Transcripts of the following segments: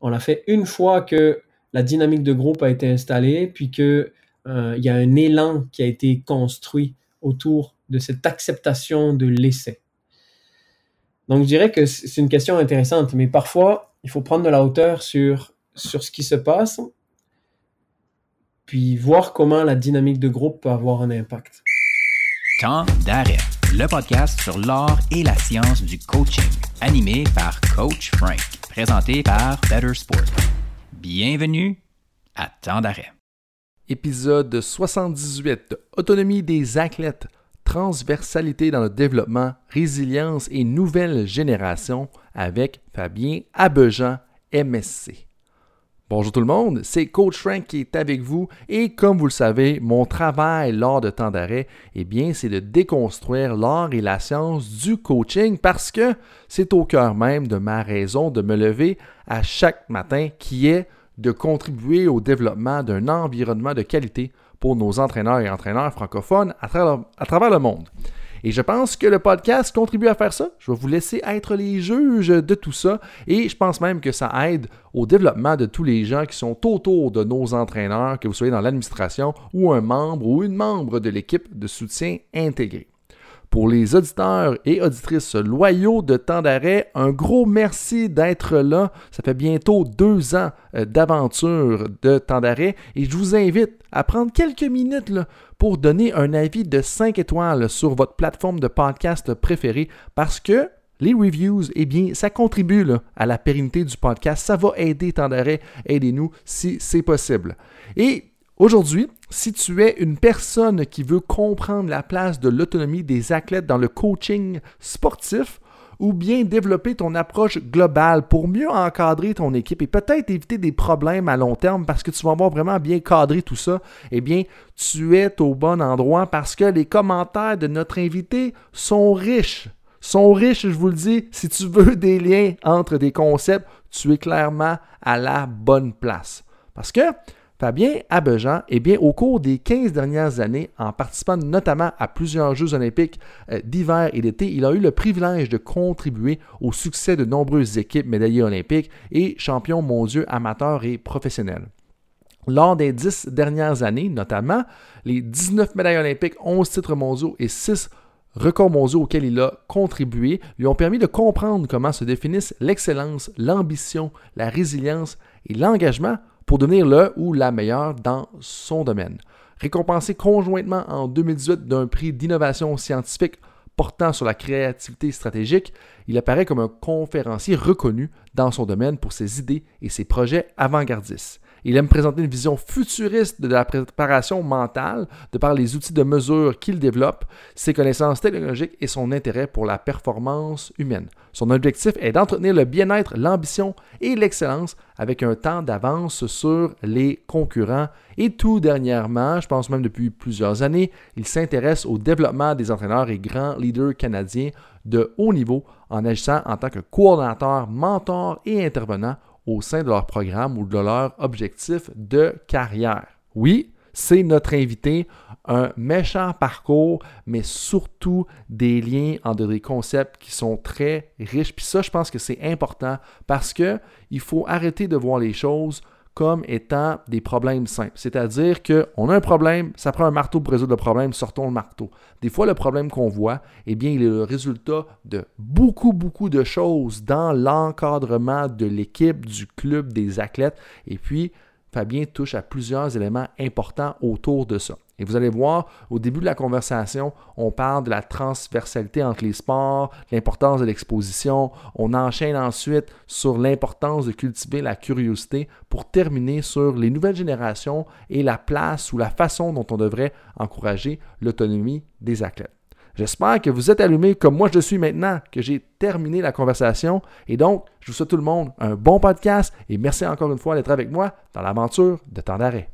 On l'a fait une fois que la dynamique de groupe a été installée, puis qu'il euh, y a un élan qui a été construit autour de cette acceptation de l'essai. Donc, je dirais que c'est une question intéressante, mais parfois, il faut prendre de la hauteur sur, sur ce qui se passe, puis voir comment la dynamique de groupe peut avoir un impact. Temps d'arrêt, le podcast sur l'art et la science du coaching, animé par Coach Frank, présenté par Better Sport. Bienvenue à Temps d'arrêt. Épisode 78 Autonomie des athlètes, transversalité dans le développement, résilience et nouvelle génération avec Fabien Abejan, MSC. Bonjour tout le monde, c'est Coach Frank qui est avec vous et comme vous le savez, mon travail lors de temps d'arrêt, eh bien, c'est de déconstruire l'art et la science du coaching parce que c'est au cœur même de ma raison de me lever à chaque matin qui est de contribuer au développement d'un environnement de qualité pour nos entraîneurs et entraîneurs francophones à travers, le monde. Et je pense que le podcast contribue à faire ça. Je vais vous laisser être les juges de tout ça. Et je pense même que ça aide au développement de tous les gens qui sont autour de nos entraîneurs, que vous soyez dans l'administration ou un membre ou une membre de l'équipe de soutien intégré. Pour les auditeurs et auditrices loyaux de temps d'arrêt, un gros merci d'être là. Ça fait bientôt deux ans euh, d'aventure de temps d'arrêt et je vous invite à prendre quelques minutes pour donner un avis de 5 étoiles sur votre plateforme de podcast préférée parce que les reviews, eh bien, ça contribue à la pérennité du podcast. Ça va aider d'arrêt. Aidez-nous si c'est possible. Et Aujourd'hui, si tu es une personne qui veut comprendre la place de l'autonomie des athlètes dans le coaching sportif, ou bien développer ton approche globale pour mieux encadrer ton équipe et peut-être éviter des problèmes à long terme parce que tu vas avoir vraiment bien cadré tout ça, eh bien, tu es au bon endroit parce que les commentaires de notre invité sont riches. Sont riches, je vous le dis. Si tu veux des liens entre des concepts, tu es clairement à la bonne place. Parce que Fabien Abejan, eh bien, au cours des 15 dernières années, en participant notamment à plusieurs Jeux olympiques euh, d'hiver et d'été, il a eu le privilège de contribuer au succès de nombreuses équipes médaillées olympiques et champions mondiaux amateurs et professionnels. Lors des 10 dernières années, notamment, les 19 médailles olympiques, 11 titres mondiaux et 6 records mondiaux auxquels il a contribué lui ont permis de comprendre comment se définissent l'excellence, l'ambition, la résilience et l'engagement pour devenir le ou la meilleure dans son domaine. Récompensé conjointement en 2018 d'un prix d'innovation scientifique portant sur la créativité stratégique, il apparaît comme un conférencier reconnu dans son domaine pour ses idées et ses projets avant-gardistes. Il aime présenter une vision futuriste de la préparation mentale de par les outils de mesure qu'il développe, ses connaissances technologiques et son intérêt pour la performance humaine. Son objectif est d'entretenir le bien-être, l'ambition et l'excellence avec un temps d'avance sur les concurrents. Et tout dernièrement, je pense même depuis plusieurs années, il s'intéresse au développement des entraîneurs et grands leaders canadiens de haut niveau en agissant en tant que coordonnateur, mentor et intervenant au sein de leur programme ou de leur objectif de carrière. Oui, c'est notre invité, un méchant parcours, mais surtout des liens entre des concepts qui sont très riches. Puis ça, je pense que c'est important parce que il faut arrêter de voir les choses comme étant des problèmes simples. C'est-à-dire qu'on a un problème, ça prend un marteau pour résoudre le problème, sortons le marteau. Des fois, le problème qu'on voit, eh bien, il est le résultat de beaucoup, beaucoup de choses dans l'encadrement de l'équipe, du club, des athlètes. Et puis, Fabien touche à plusieurs éléments importants autour de ça. Et vous allez voir, au début de la conversation, on parle de la transversalité entre les sports, l'importance de l'exposition. On enchaîne ensuite sur l'importance de cultiver la curiosité pour terminer sur les nouvelles générations et la place ou la façon dont on devrait encourager l'autonomie des athlètes. J'espère que vous êtes allumés comme moi je suis maintenant, que j'ai terminé la conversation. Et donc, je vous souhaite tout le monde un bon podcast et merci encore une fois d'être avec moi dans l'aventure de temps d'arrêt.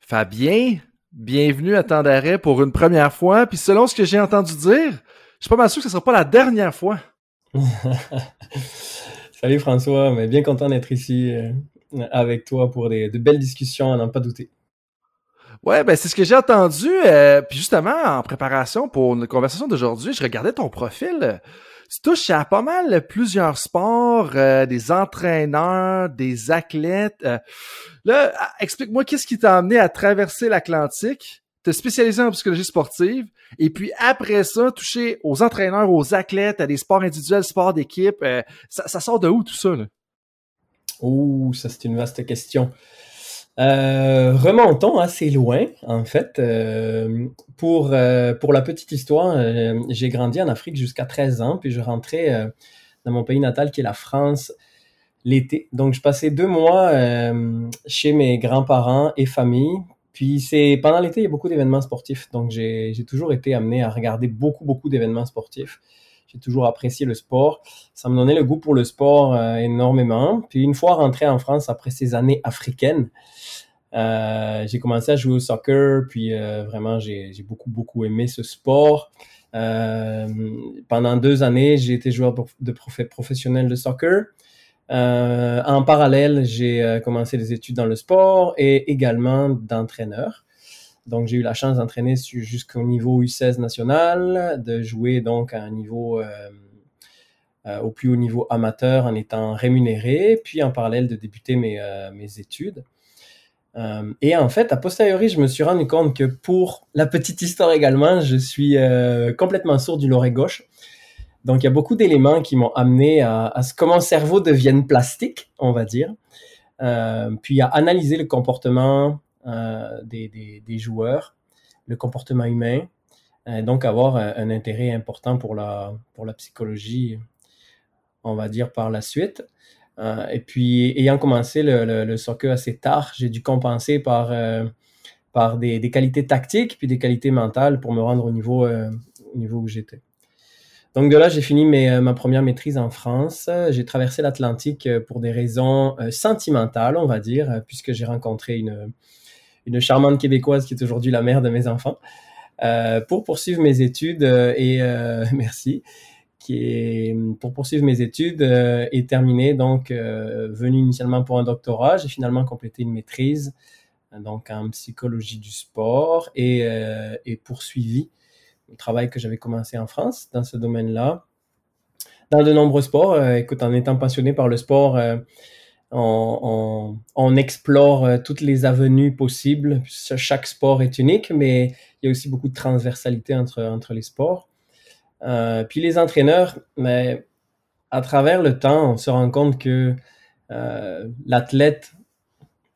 Fabien, bienvenue à temps d'arrêt pour une première fois. Puis selon ce que j'ai entendu dire, je suis pas mal sûr que ce ne sera pas la dernière fois. Salut François, mais bien content d'être ici euh, avec toi pour de belles discussions, à n'en pas douter. Ouais, ben c'est ce que j'ai entendu. Euh, puis justement, en préparation pour une conversation d'aujourd'hui, je regardais ton profil. tu touches à pas mal plusieurs sports, euh, des entraîneurs, des athlètes. Euh. là, explique-moi qu'est-ce qui t'a amené à traverser l'Atlantique, te spécialiser en psychologie sportive, et puis après ça, toucher aux entraîneurs, aux athlètes, à des sports individuels, sports d'équipe. ça, ça, sort de où tout ça? Là? Oh, ça c'est une vaste question. Euh, remontons assez loin, en fait. Euh, pour, euh, pour la petite histoire, j'ai grandi en Afrique jusqu'à 13 ans, puis je rentrais dans mon pays natal qui est la France l'été. Donc, je passais deux mois chez mes grands-parents et famille. Puis, c'est pendant l'été, il y a beaucoup d'événements sportifs. Donc, j'ai toujours été amené à regarder beaucoup, beaucoup d'événements sportifs. J'ai toujours apprécié le sport. Ça me donnait le goût pour le sport énormément. Puis, une fois rentré en France après ces années africaines, euh, j'ai commencé à jouer au soccer, puis euh, vraiment, j'ai beaucoup, beaucoup aimé ce sport. Euh, pendant deux années, j'ai été joueur de professionnel de soccer. en parallèle, j'ai commencé des études dans le sport et également d'entraîneur. Donc, j'ai eu la chance d'entraîner jusqu'au niveau U16 national, de jouer donc à un niveau, au plus haut niveau amateur en étant rémunéré, puis en parallèle de débuter mes, mes études. Euh, et en fait, a posteriori, je me suis rendu compte que pour la petite histoire également, je suis euh, complètement sourd du l'oreille gauche. Donc, il y a beaucoup d'éléments qui m'ont amené à, ce que mon cerveau devienne plastique, on va dire. Euh, puis à analyser le comportement des, des, joueurs, le comportement humain, donc avoir un, intérêt important pour la, pour la psychologie, on va dire, par la suite. Euh, et puis, ayant commencé le, le, soccer assez tard, j'ai dû compenser par, euh, par des, des, qualités tactiques puis des qualités mentales pour me rendre au niveau, euh, au niveau où j'étais. Donc de là, j'ai fini mes, ma première maîtrise en France. J'ai traversé l'Atlantique pour des raisons sentimentales, on va dire, puisque j'ai rencontré une, une charmante québécoise qui est aujourd'hui la mère de mes enfants, euh, pour poursuivre mes études. et euh, merci qui pour poursuivre mes études euh, et terminé donc euh, venu initialement pour un doctorat, j'ai finalement complété une maîtrise donc en psychologie du sport euh, et poursuivi le travail que j'avais commencé en France dans ce domaine-là. Dans de nombreux sports, écoute, en étant passionné par le sport, on, explore toutes les avenues possibles. Chaque sport est unique, mais il y a aussi beaucoup de transversalité entre, entre les sports. Euh, puis les entraîneurs, mais à travers le temps, on se rend compte que euh, l'athlète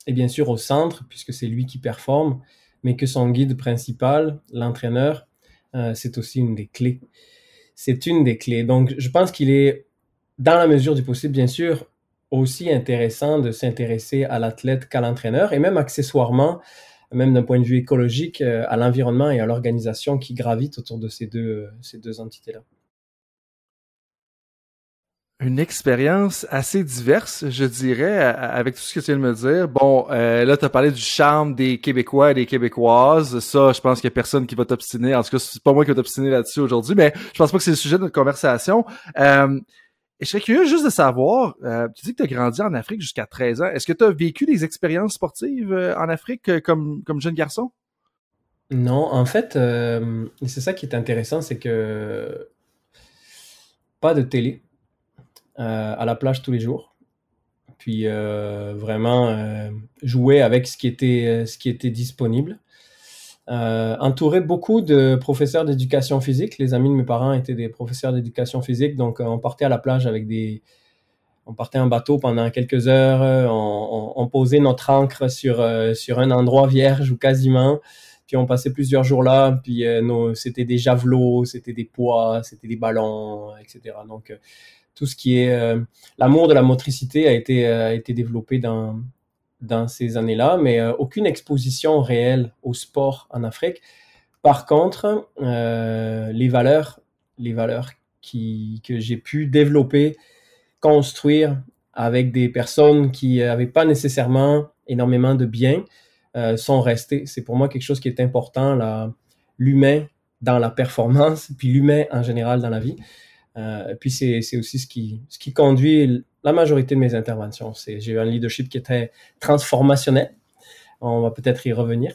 est bien sûr au centre, puisque c'est lui qui performe, mais que son guide principal, l'entraîneur, euh, c'est aussi une des clés. C'est une des clés. Donc, je pense qu'il est, dans la mesure du possible, bien sûr, aussi intéressant de s'intéresser à l'athlète qu'à l'entraîneur, et même accessoirement, même d'un point de vue écologique, euh, à l'environnement et à l'organisation qui gravite autour de ces deux, ces deux entités-là. Une expérience assez diverse, je dirais, avec tout ce que tu viens de me dire. Bon, euh, là, tu as parlé du charme des Québécois et des Québécoises. Ça, je pense qu'il n'y a personne qui va t'obstiner. En tout cas, c'est pas moi qui va t'obstiner là-dessus aujourd'hui, mais je pense pas que c'est le sujet de notre conversation. Euh, et je serais curieux juste de savoir, euh, tu dis que tu as grandi en Afrique jusqu'à 13 ans. Est-ce que tu as vécu des expériences sportives euh, en Afrique euh, comme, jeune garçon? Non, en fait, c'est ça qui est intéressant, c'est que pas de télé à la plage tous les jours. Puis vraiment jouer avec ce qui était disponible. Euh, entouré beaucoup de professeurs d'éducation physique. Les amis de mes parents étaient des professeurs d'éducation physique, donc euh, on partait à la plage avec des, on partait en bateau pendant quelques heures, euh, on, posait notre ancre sur sur un endroit vierge ou quasiment, puis on passait plusieurs jours là, puis c'était des javelots, c'était des poids, c'était des ballons, etc. Donc tout ce qui est l'amour de la motricité a été a été développé dans dans ces années-là, mais euh, aucune exposition réelle au sport en Afrique. Par contre, euh, les valeurs, les valeurs qui, que j'ai pu développer, construire avec des personnes qui n'avaient pas nécessairement énormément de biens, euh, sont restées. C'est pour moi quelque chose qui est important, l'humain dans la performance, puis l'humain en général dans la vie. Puis c'est aussi ce qui, ce qui conduit la majorité de mes interventions. J'ai eu un leadership qui était transformationnel. On va peut-être y revenir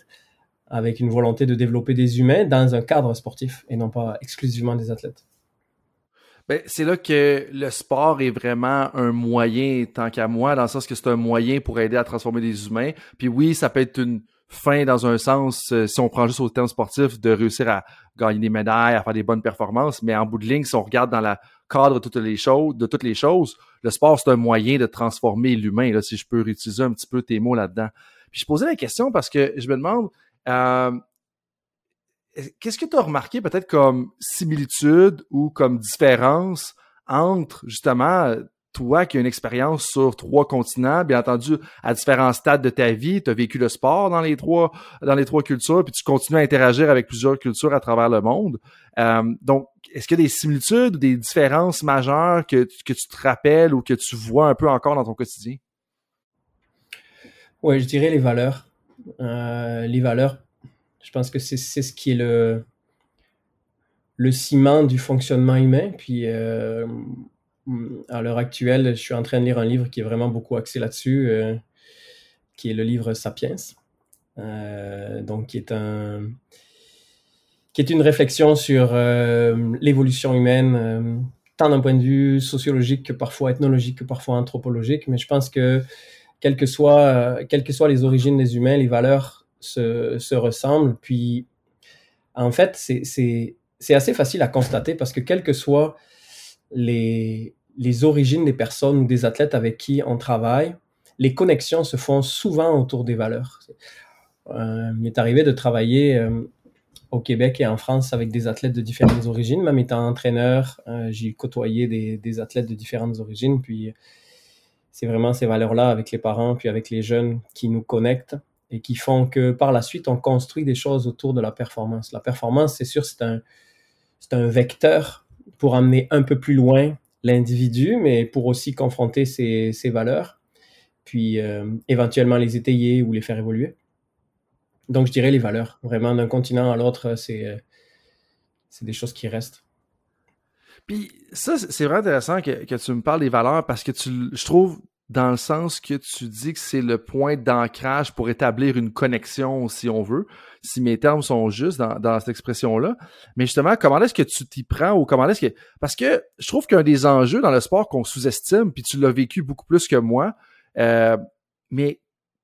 avec une volonté de développer des humains dans un cadre sportif et non pas exclusivement des athlètes. Ben, c'est là que le sport est vraiment un moyen, tant qu'à moi, dans le sens que c'est un moyen pour aider à transformer des humains. Puis oui, ça peut être une fin dans un sens, euh, si on prend juste au terme sportif, de réussir à gagner des médailles, à faire des bonnes performances. Mais en bout de ligne, si on regarde dans le cadre de toutes les choses, le sport, c'est un moyen de transformer l'humain, là, si je peux réutiliser un petit peu tes mots là-dedans. Puis je posais la question parce que je me demande, euh, qu'est-ce que tu as remarqué peut-être comme similitude ou comme différence entre justement toi qui as une expérience sur trois continents, bien entendu, à différents stades de ta vie, tu as vécu le sport dans les trois dans les trois cultures, puis tu continues à interagir avec plusieurs cultures à travers le monde. Euh, donc, est-ce qu'il y a des similitudes ou des différences majeures que, tu te rappelles ou que tu vois un peu encore dans ton quotidien? Oui, je dirais les valeurs. Euh, les valeurs, je pense que c'est ce qui est le, ciment du fonctionnement humain. Puis euh, à l'heure actuelle, je suis en train de lire un livre qui est vraiment beaucoup axé là-dessus, euh, qui est le livre Sapiens. Donc, qui est un qui est une réflexion sur l'évolution humaine, tant d'un point de vue sociologique que parfois ethnologique, que parfois anthropologique. Mais je pense que quelles que soient, soient les origines des humains, les valeurs se, ressemblent. Puis, en fait, c'est assez facile à constater parce que quelles que soient les, origines des personnes ou des athlètes avec qui on travaille, les connexions se font souvent autour des valeurs. Euh, il m'est arrivé de travailler euh, au Québec et en France avec des athlètes de différentes origines. Même étant entraîneur, euh, j'ai côtoyé des, athlètes de différentes origines. Puis c'est vraiment ces valeurs-là avec les parents, puis avec les jeunes qui nous connectent et qui font que par la suite, on construit des choses autour de la performance. La performance, c'est sûr, c'est un, vecteur pour amener un peu plus loin l'individu, mais pour aussi confronter ses, ses valeurs, puis euh, éventuellement les étayer ou les faire évoluer. Donc, je dirais les valeurs. Vraiment, d'un continent à l'autre, c'est, euh, c'est des choses qui restent. Puis ça, c'est vraiment intéressant que, que, tu me parles des valeurs parce que tu, je trouve dans le sens que tu dis que c'est le point d'ancrage pour établir une connexion, si on veut, si mes termes sont justes dans, cette expression-là. Mais justement, comment est-ce que tu t'y prends ou comment est-ce que... Parce que je trouve qu'un des enjeux dans le sport qu'on sous-estime, puis tu l'as vécu beaucoup plus que moi, euh, mais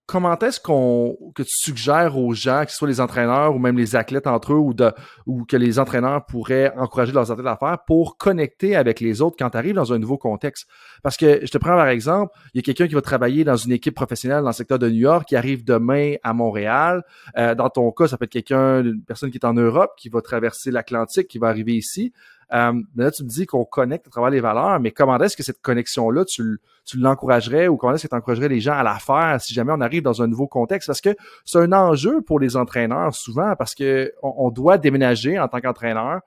comment est-ce qu'on que tu suggères aux gens, que ce soit les entraîneurs ou même les athlètes entre eux, ou, que les entraîneurs pourraient encourager leurs athlètes à faire pour connecter avec les autres quand tu arrives dans un nouveau contexte? Parce que je te prends par exemple, il y a quelqu'un qui va travailler dans une équipe professionnelle dans le secteur de New York qui arrive demain à Montréal. Euh, dans ton cas, ça peut être quelqu'un, une personne qui est en Europe, qui va traverser l'Atlantique, qui va arriver ici. Euh, là, tu me dis qu'on connecte à travers les valeurs, mais comment est-ce que cette connexion-là, tu, tu l'encouragerais ou comment est-ce que tu encouragerais les gens à la faire si jamais on arrive dans un nouveau contexte? Parce que c'est un enjeu pour les entraîneurs souvent parce que on, doit déménager en tant qu'entraîneur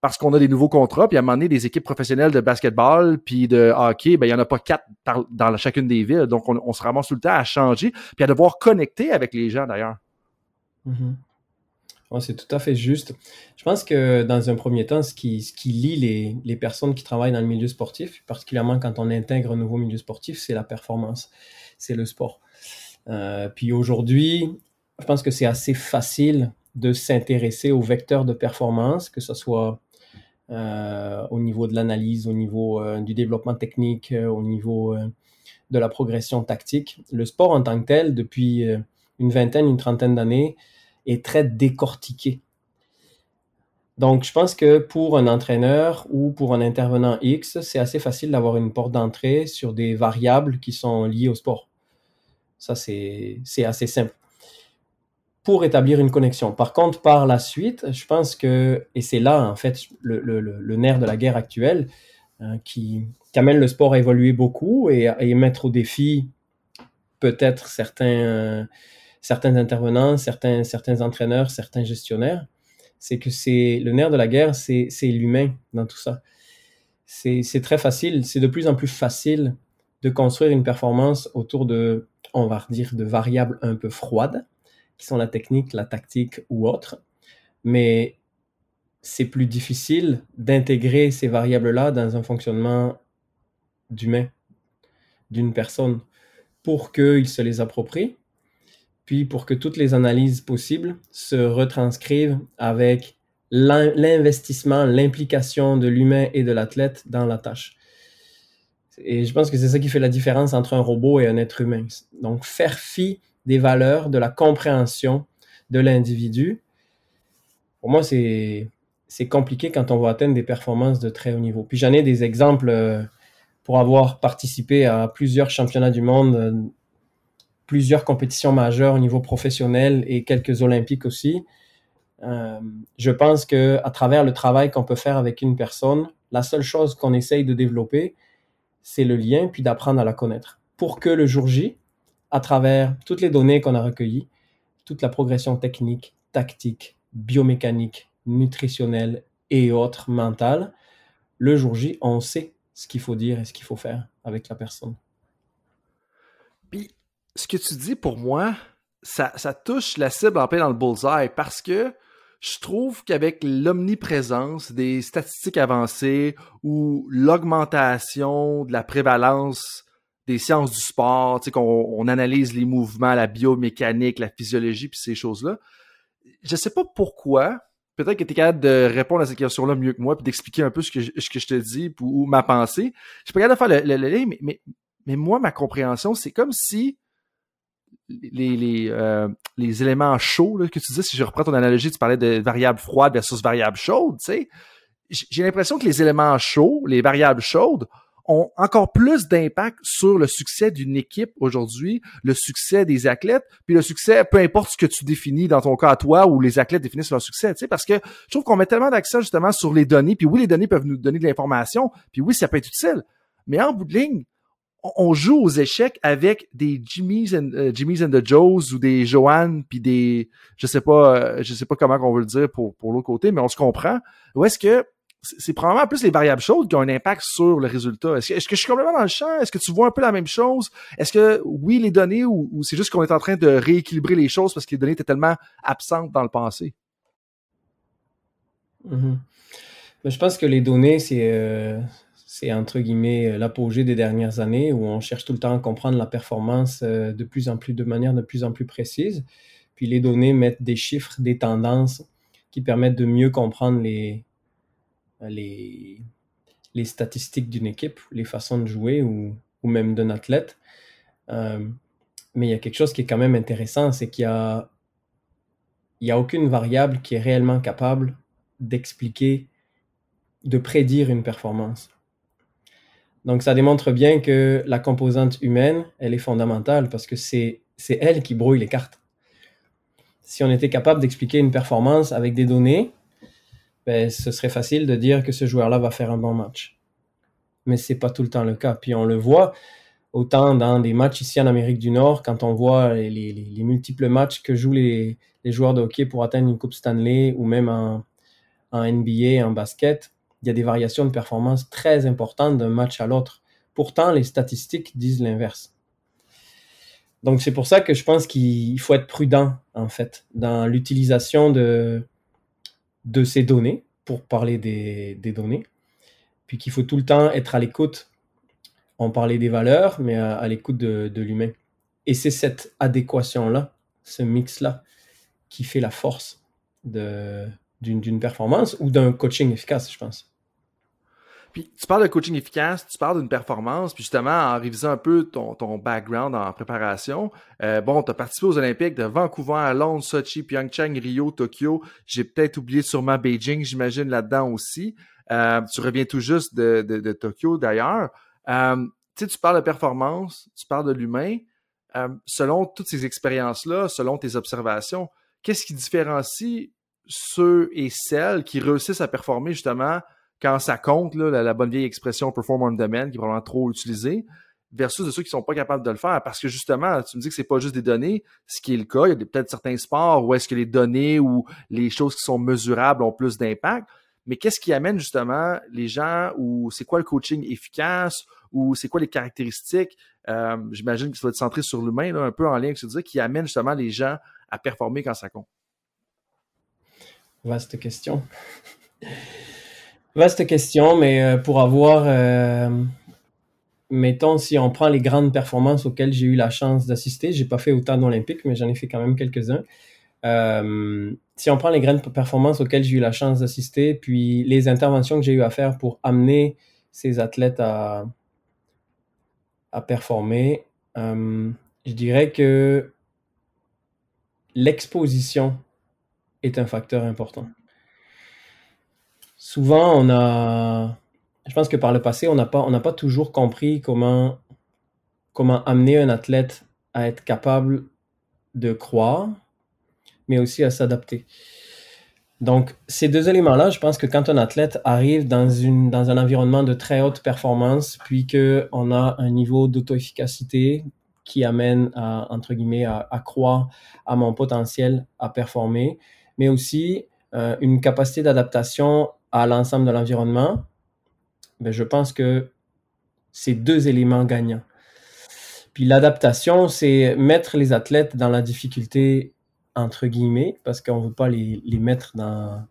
parce qu'on a des nouveaux contrats, puis à un moment donné, des équipes professionnelles de basketball puis de hockey, ben il y en a pas quatre dans chacune des villes, donc on, se ramasse tout le temps à changer, puis à devoir connecter avec les gens d'ailleurs. C'est tout à fait juste. Je pense que dans un premier temps, ce qui, lie les, les, personnes qui travaillent dans le milieu sportif, particulièrement quand on intègre un nouveau milieu sportif, c'est la performance, c'est le sport. Euh, puis aujourd'hui, je pense que c'est assez facile de s'intéresser aux vecteurs de performance, que ce soit euh, au niveau de l'analyse, au niveau euh, du développement technique, au niveau de la progression tactique. Le sport en tant que tel, depuis une vingtaine, une trentaine d'années, est très décortiqué. Donc, je pense que pour un entraîneur ou pour un intervenant X, c'est assez facile d'avoir une porte d'entrée sur des variables qui sont liées au sport. Ça, c'est assez simple. Pour établir une connexion. Par contre, par la suite, je pense que, et c'est là, en fait, le, nerf de la guerre actuelle, hein, qui, amène le sport à évoluer beaucoup et à mettre au défi peut-être certains, certains intervenants, certains, certains entraîneurs, certains gestionnaires, c'est que c'est le nerf de la guerre, c'est l'humain dans tout ça. C'est très facile, c'est de plus en plus facile de construire une performance autour de, on va dire, de variables un peu froides, qui sont la technique, la tactique ou autre. Mais c'est plus difficile d'intégrer ces variables-là dans un fonctionnement d'humain, d'une personne, pour qu'il se les approprie puis pour que toutes les analyses possibles se retranscrivent avec l'investissement, l'implication de l'humain et de l'athlète dans la tâche. Et je pense que c'est ça qui fait la différence entre un robot et un être humain. Donc, faire fi des valeurs, de la compréhension de l'individu, pour moi, c'est compliqué quand on va atteindre des performances de très haut niveau. Puis j'en ai des exemples euh, pour avoir participé à plusieurs championnats du monde, euh, plusieurs compétitions majeures au niveau professionnel et quelques olympiques aussi. Euh, je pense que à travers le travail qu'on peut faire avec une personne, la seule chose qu'on essaye de développer, c'est le lien, puis d'apprendre à la connaître. Pour que le jour J, à travers toutes les données qu'on a recueillies, toute la progression technique, tactique, biomécanique, nutritionnelle et autres mentales, le jour J, on sait ce qu'il faut dire et ce qu'il faut faire avec la personne. Puis, ce que tu dis pour moi, ça, ça touche la cible en plein dans le bullseye parce que je trouve qu'avec l'omniprésence des statistiques avancées ou l'augmentation de la prévalence des sciences du sport, tu sais, qu'on on analyse les mouvements, la biomécanique, la physiologie, puis ces choses-là, je sais pas pourquoi, peut-être que tu es capable de répondre à cette question-là mieux que moi, puis d'expliquer un peu ce que, je, ce que je te dis ou ma pensée. Je suis pas capable de faire le, lien, mais, mais, mais, moi, ma compréhension, c'est comme si euh, les éléments chauds que tu dis, si je reprends ton analogie, tu parlais de variables froides versus variables chaudes, tu sais. J'ai l'impression que les éléments chauds, les variables chaudes, ont encore plus d'impact sur le succès d'une équipe aujourd'hui, le succès des athlètes, puis le succès, peu importe ce que tu définis dans ton cas à toi ou les athlètes définissent leur succès, tu sais, parce que je trouve qu'on met tellement d'accent justement sur les données, puis oui, les données peuvent nous donner de l'information, puis oui, ça peut être utile, mais en bout de ligne, on joue aux échecs avec des Jimmy's and, Jimmy's and the Joes ou des Joanne puis des je sais pas euh, je sais pas comment on veut le dire pour pour l'autre côté mais on se comprend ou est-ce que c'est probablement plus les variables chaudes qui ont un impact sur le résultat? Est-ce que, je suis complètement dans le champ? Est-ce que tu vois un peu la même chose? Est-ce que oui, les données ou, c'est juste qu'on est en train de rééquilibrer les choses parce que les données étaient tellement absentes dans le passé? Mm-hmm. je pense que les données, c'est euh, c'est entre guillemets euh, l'apogée des dernières années où on cherche tout le temps à comprendre la performance euh, de plus en plus de manière de plus en plus précise. Puis les données mettent des chiffres, des tendances qui permettent de mieux comprendre les, les statistiques d'une équipe, les façons de jouer ou, même d'un athlète. Euh, mais il y a quelque chose qui est quand même intéressant, c'est qu'il y a, a aucune variable qui est réellement capable d'expliquer, de prédire une performance. Donc, ça démontre bien que la composante humaine, elle est fondamentale parce que c'est elle qui brouille les cartes. Si on était capable d'expliquer une performance avec des données, ben, ce serait facile de dire que ce joueur-là va faire un bon match. Mais c'est pas tout le temps le cas. Puis on le voit autant dans des matchs ici en Amérique du Nord, quand on voit les, les, les multiples matchs que jouent les, les, joueurs de hockey pour atteindre une Coupe Stanley ou même en, en NBA, en basket, il y a des variations de performance très importantes d'un match à l'autre. Pourtant, les statistiques disent l'inverse. Donc c'est pour ça que je pense qu'il faut être prudent en fait dans l'utilisation de, ces données pour parler des, données, puis qu'il faut tout le temps être à l'écoute. On parlait des valeurs, mais à, l'écoute de, de l'humain. Et c'est cette adéquation-là, ce mix-là, qui fait la force d'une performance ou d'un coaching efficace, je pense. Puis tu parles de coaching efficace, tu parles d'une performance, puis justement, en révisant un peu ton, ton background en préparation, euh, bon, tu as participé aux Olympiques de Vancouver, à Londres, Sochi, Pyeongchang, Rio, Tokyo. J'ai peut-être oublié sûrement Beijing, j'imagine, là-dedans aussi. Euh, tu reviens tout juste de, de, Tokyo, d'ailleurs. Euh, tu sais, tu parles de performance, tu parles de l'humain. Euh, selon toutes ces expériences-là, selon tes observations, qu'est-ce qui différencie ceux et celles qui réussissent à performer justement quand ça compte, la, bonne vieille expression perform on demand, qui est probablement trop utilisée, versus de ceux qui sont pas capables de le faire. Parce que justement, tu me dis que c'est pas juste des données, ce qui est le cas. Il y a peut-être certains sports où est-ce que les données ou les choses qui sont mesurables ont plus d'impact. Mais qu'est-ce qui amène justement les gens ou c'est quoi le coaching efficace ou c'est quoi les caractéristiques, euh, j'imagine que ça va être centré sur l'humain, un peu en lien avec ce que tu qui amène justement les gens à performer quand ça compte? Vaste question. Vaste question, mais euh, pour avoir, euh, mettons, si on prend les grandes performances auxquelles j'ai eu la chance d'assister, j'ai pas fait autant d'Olympiques, mais j'en ai fait quand même quelques-uns. Euh, si on prend les grandes performances auxquelles j'ai eu la chance d'assister, puis les interventions que j'ai eu à faire pour amener ces athlètes à, à performer, je dirais que l'exposition est un facteur important. Souvent, on a, je pense que par le passé, on n'a pas, on pas toujours compris comment, comment amener un athlète à être capable de croire, mais aussi à s'adapter. Donc, ces deux éléments-là, je pense que quand un athlète arrive dans, une, dans un environnement de très haute performance, puis qu'on a un niveau d'auto-efficacité qui amène à, entre guillemets, à, croire à mon potentiel à performer, mais aussi euh, une capacité d'adaptation à l'ensemble de l'environnement, ben, je pense que c'est deux éléments gagnants. Puis l'adaptation, c'est mettre les athlètes dans la difficulté, entre guillemets, parce qu'on ne veut pas les, les, mettre dans,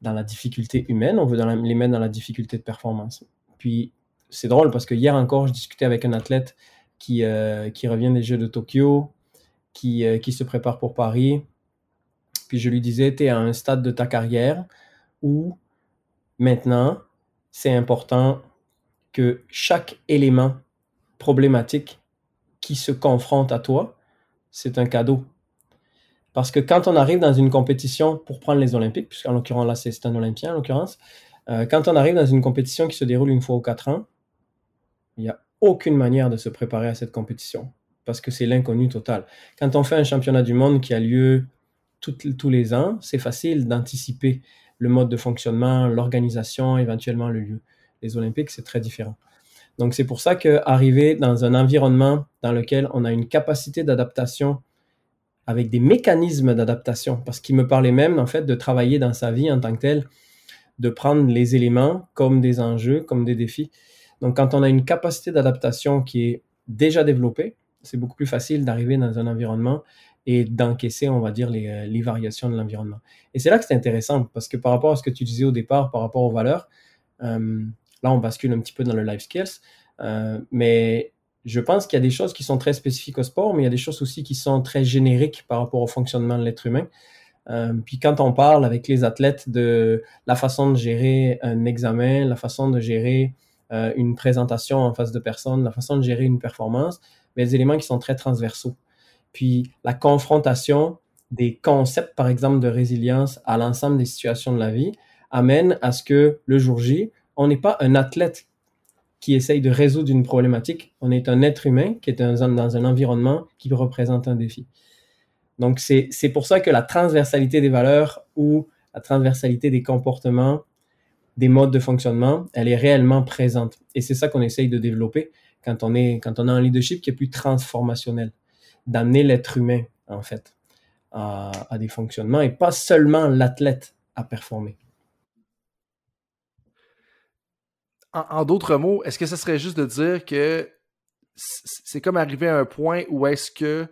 dans la difficulté humaine, on veut les mettre dans la difficulté de performance. Puis c'est drôle parce que hier encore, je discutais avec un athlète qui, euh, qui revient des Jeux de Tokyo, qui, euh, qui se prépare pour Paris. Puis je lui disais, tu es à un stade de ta carrière où maintenant, c'est important que chaque élément problématique qui se confronte à toi, c'est un cadeau. Parce que quand on arrive dans une compétition pour prendre les Olympiques, puisqu'en l'occurrence là c'est un Olympien en l'occurrence, euh, quand on arrive dans une compétition qui se déroule une fois ou quatre ans, il n'y a aucune manière de se préparer à cette compétition parce que c'est l'inconnu total. Quand on fait un championnat du monde qui a lieu tous les ans, c'est facile d'anticiper le mode de fonctionnement, l'organisation, éventuellement le lieu. Les Olympiques, c'est très différent. Donc c'est pour ça qu'arriver dans un environnement dans lequel on a une capacité d'adaptation avec des mécanismes d'adaptation, parce qu'il me parlait même en fait de travailler dans sa vie en tant que tel, de prendre les éléments comme des enjeux, comme des défis. Donc quand on a une capacité d'adaptation qui est déjà développée, c'est beaucoup plus facile d'arriver dans un environnement et d'encaisser, on va dire, les, euh, les variations de l'environnement. Et c'est là que c'est intéressant, parce que par rapport à ce que tu disais au départ, par rapport aux valeurs, euh, Là, on bascule un petit peu dans le life skills. Euh, mais je pense qu'il y a des choses qui sont très spécifiques au sport, mais il y a des choses aussi qui sont très génériques par rapport au fonctionnement de l'être humain. Puis quand on parle avec les athlètes de la façon de gérer un examen, la façon de gérer une présentation en face de personnes, la façon de gérer une performance, a des éléments qui sont très transversaux. Puis la confrontation des concepts, par exemple, de résilience à l'ensemble des situations de la vie amène à ce que le jour J, on n'est pas un athlète qui essaye de résoudre une problématique, on est un être humain qui est dans un, environnement qui représente un défi. Donc c'est pour ça que la transversalité des valeurs ou la transversalité des comportements, des modes de fonctionnement, elle est réellement présente. Et c'est ça qu'on essaye de développer quand on, est, quand on a un leadership qui est plus transformationnel, d'amener l'être humain, en fait, à des fonctionnements et pas seulement l'athlète à performer. en, d'autres mots, est-ce que ça serait juste de dire que c'est comme arriver à un point où est-ce que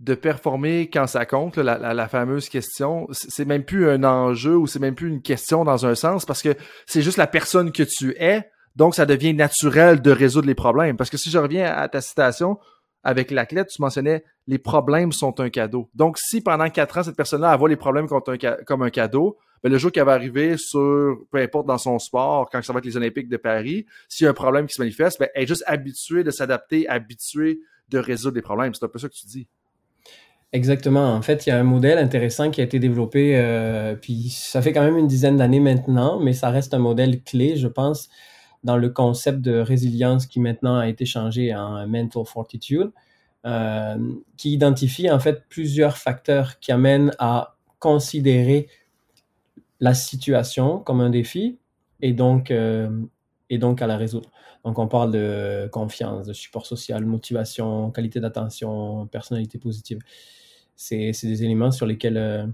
de performer quand ça compte, la, fameuse question, c'est même plus un enjeu ou c'est même plus une question dans un sens parce que c'est juste la personne que tu es, donc ça devient naturel de résoudre les problèmes. Parce que si je reviens à ta citation avec l'athlète, tu mentionnais les problèmes sont un cadeau. Donc si pendant quatre ans cette personne-là voit les problèmes comme un cadeau, ben, le jour qu'elle va arriver peu importe dans son sport, quand ça va être les Olympiques de Paris, s'il y a un problème qui se manifeste, ben, elle est juste habituée de s'adapter, habituée de résoudre les problèmes. C'est un peu ça que tu dis. Exactement. En fait, il y a un modèle intéressant qui a été développé, euh, puis ça fait quand même une dizaine d'années maintenant, mais ça reste un modèle clé, je pense, dans le concept de résilience qui maintenant a été changé en mental fortitude, euh, qui identifie en fait plusieurs facteurs qui amènent à considérer la situation comme un défi et donc, euh, et donc à la résoudre. Donc on parle de confiance, de support social, motivation, qualité d'attention, personnalité positive. C'est des éléments sur lesquels, euh,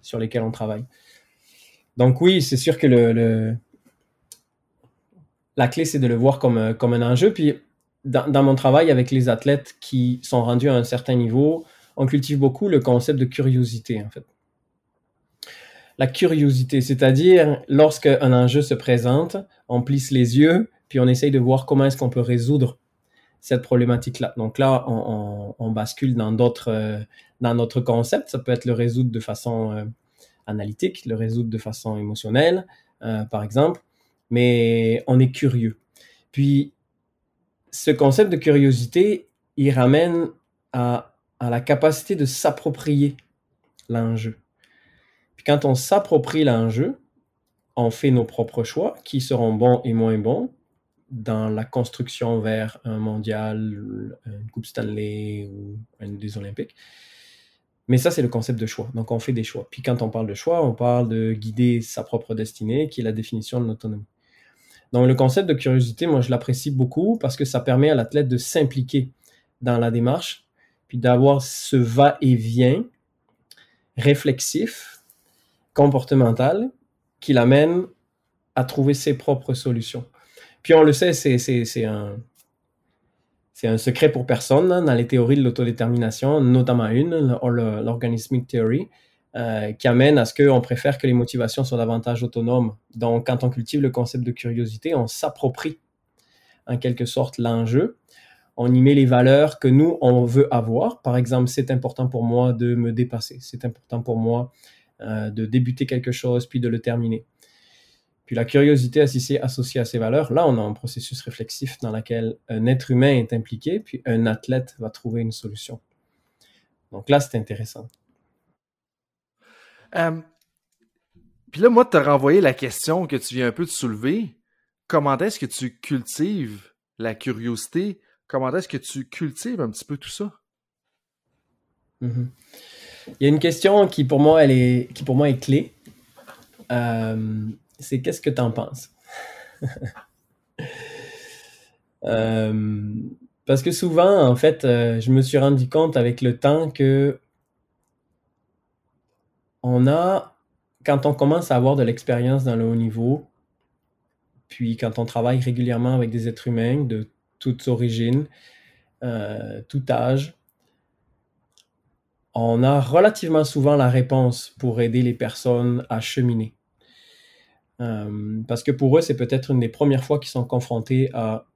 sur lesquels on travaille. Donc oui, c'est sûr que le, la clé, c'est de le voir comme, comme un enjeu. Puis dans, mon travail avec les athlètes qui sont rendus à un certain niveau, on cultive beaucoup le concept de curiosité, en fait la curiosité, c'est-à-dire lorsque un enjeu se présente, on plisse les yeux, puis on essaye de voir comment est-ce qu'on peut résoudre cette problématique-là. Donc là, on, bascule dans d'autres, dans notre concept. Ça peut être le résoudre de façon analytique, le résoudre de façon émotionnelle, par exemple. Mais on est curieux. Puis, ce concept de curiosité, il ramène à, la capacité de s'approprier l'enjeu. Puis quand on s'approprie l'enjeu, on fait nos propres choix qui seront bons et moins bons dans la construction vers un mondial, une Coupe Stanley ou une des Olympiques. Mais ça, c'est le concept de choix. Donc, on fait des choix. Puis quand on parle de choix, on parle de guider sa propre destinée, qui est la définition de l'autonomie. Donc, le concept de curiosité, moi, je l'apprécie beaucoup parce que ça permet à l'athlète de s'impliquer dans la démarche, puis d'avoir ce va-et-vient réflexif, comportemental, qui l'amène à trouver ses propres solutions. Puis on le sait, c'est un, secret pour personne hein, dans les théories de l'autodétermination, notamment une, l'organismic theory, euh, qui amène à ce qu'on préfère que les motivations soient davantage autonomes. Donc, quand on cultive le concept de curiosité, on s'approprie en quelque sorte l'enjeu. On y met les valeurs que nous, on veut avoir. Par exemple, c'est important pour moi de me dépasser. C'est important pour moi euh, de débuter quelque chose, puis de le terminer. Puis la curiosité associée, à ces valeurs, là, on a un processus réflexif dans lequel un être humain est impliqué, puis un athlète va trouver une solution. Donc là, c'est intéressant. Euh, puis là, moi, tu as renvoyé la question que tu viens un peu de soulever. Comment est-ce que tu cultives la curiosité? Comment est-ce que tu cultives un petit peu tout ça? Mm-hmm. Il y a une question qui pour moi, elle est, qui pour moi est clé. Euh, c'est qu'est-ce que tu en penses? Euh, parce que souvent, en fait, je me suis rendu compte avec le temps que on a, quand on commence à avoir de l'expérience dans le haut niveau, puis quand on travaille régulièrement avec des êtres humains de toutes origines, tout âge, on a relativement souvent la réponse pour aider les personnes à cheminer. Euh, parce que pour eux, c'est peut-être une des premières fois qu'ils sont confrontés à,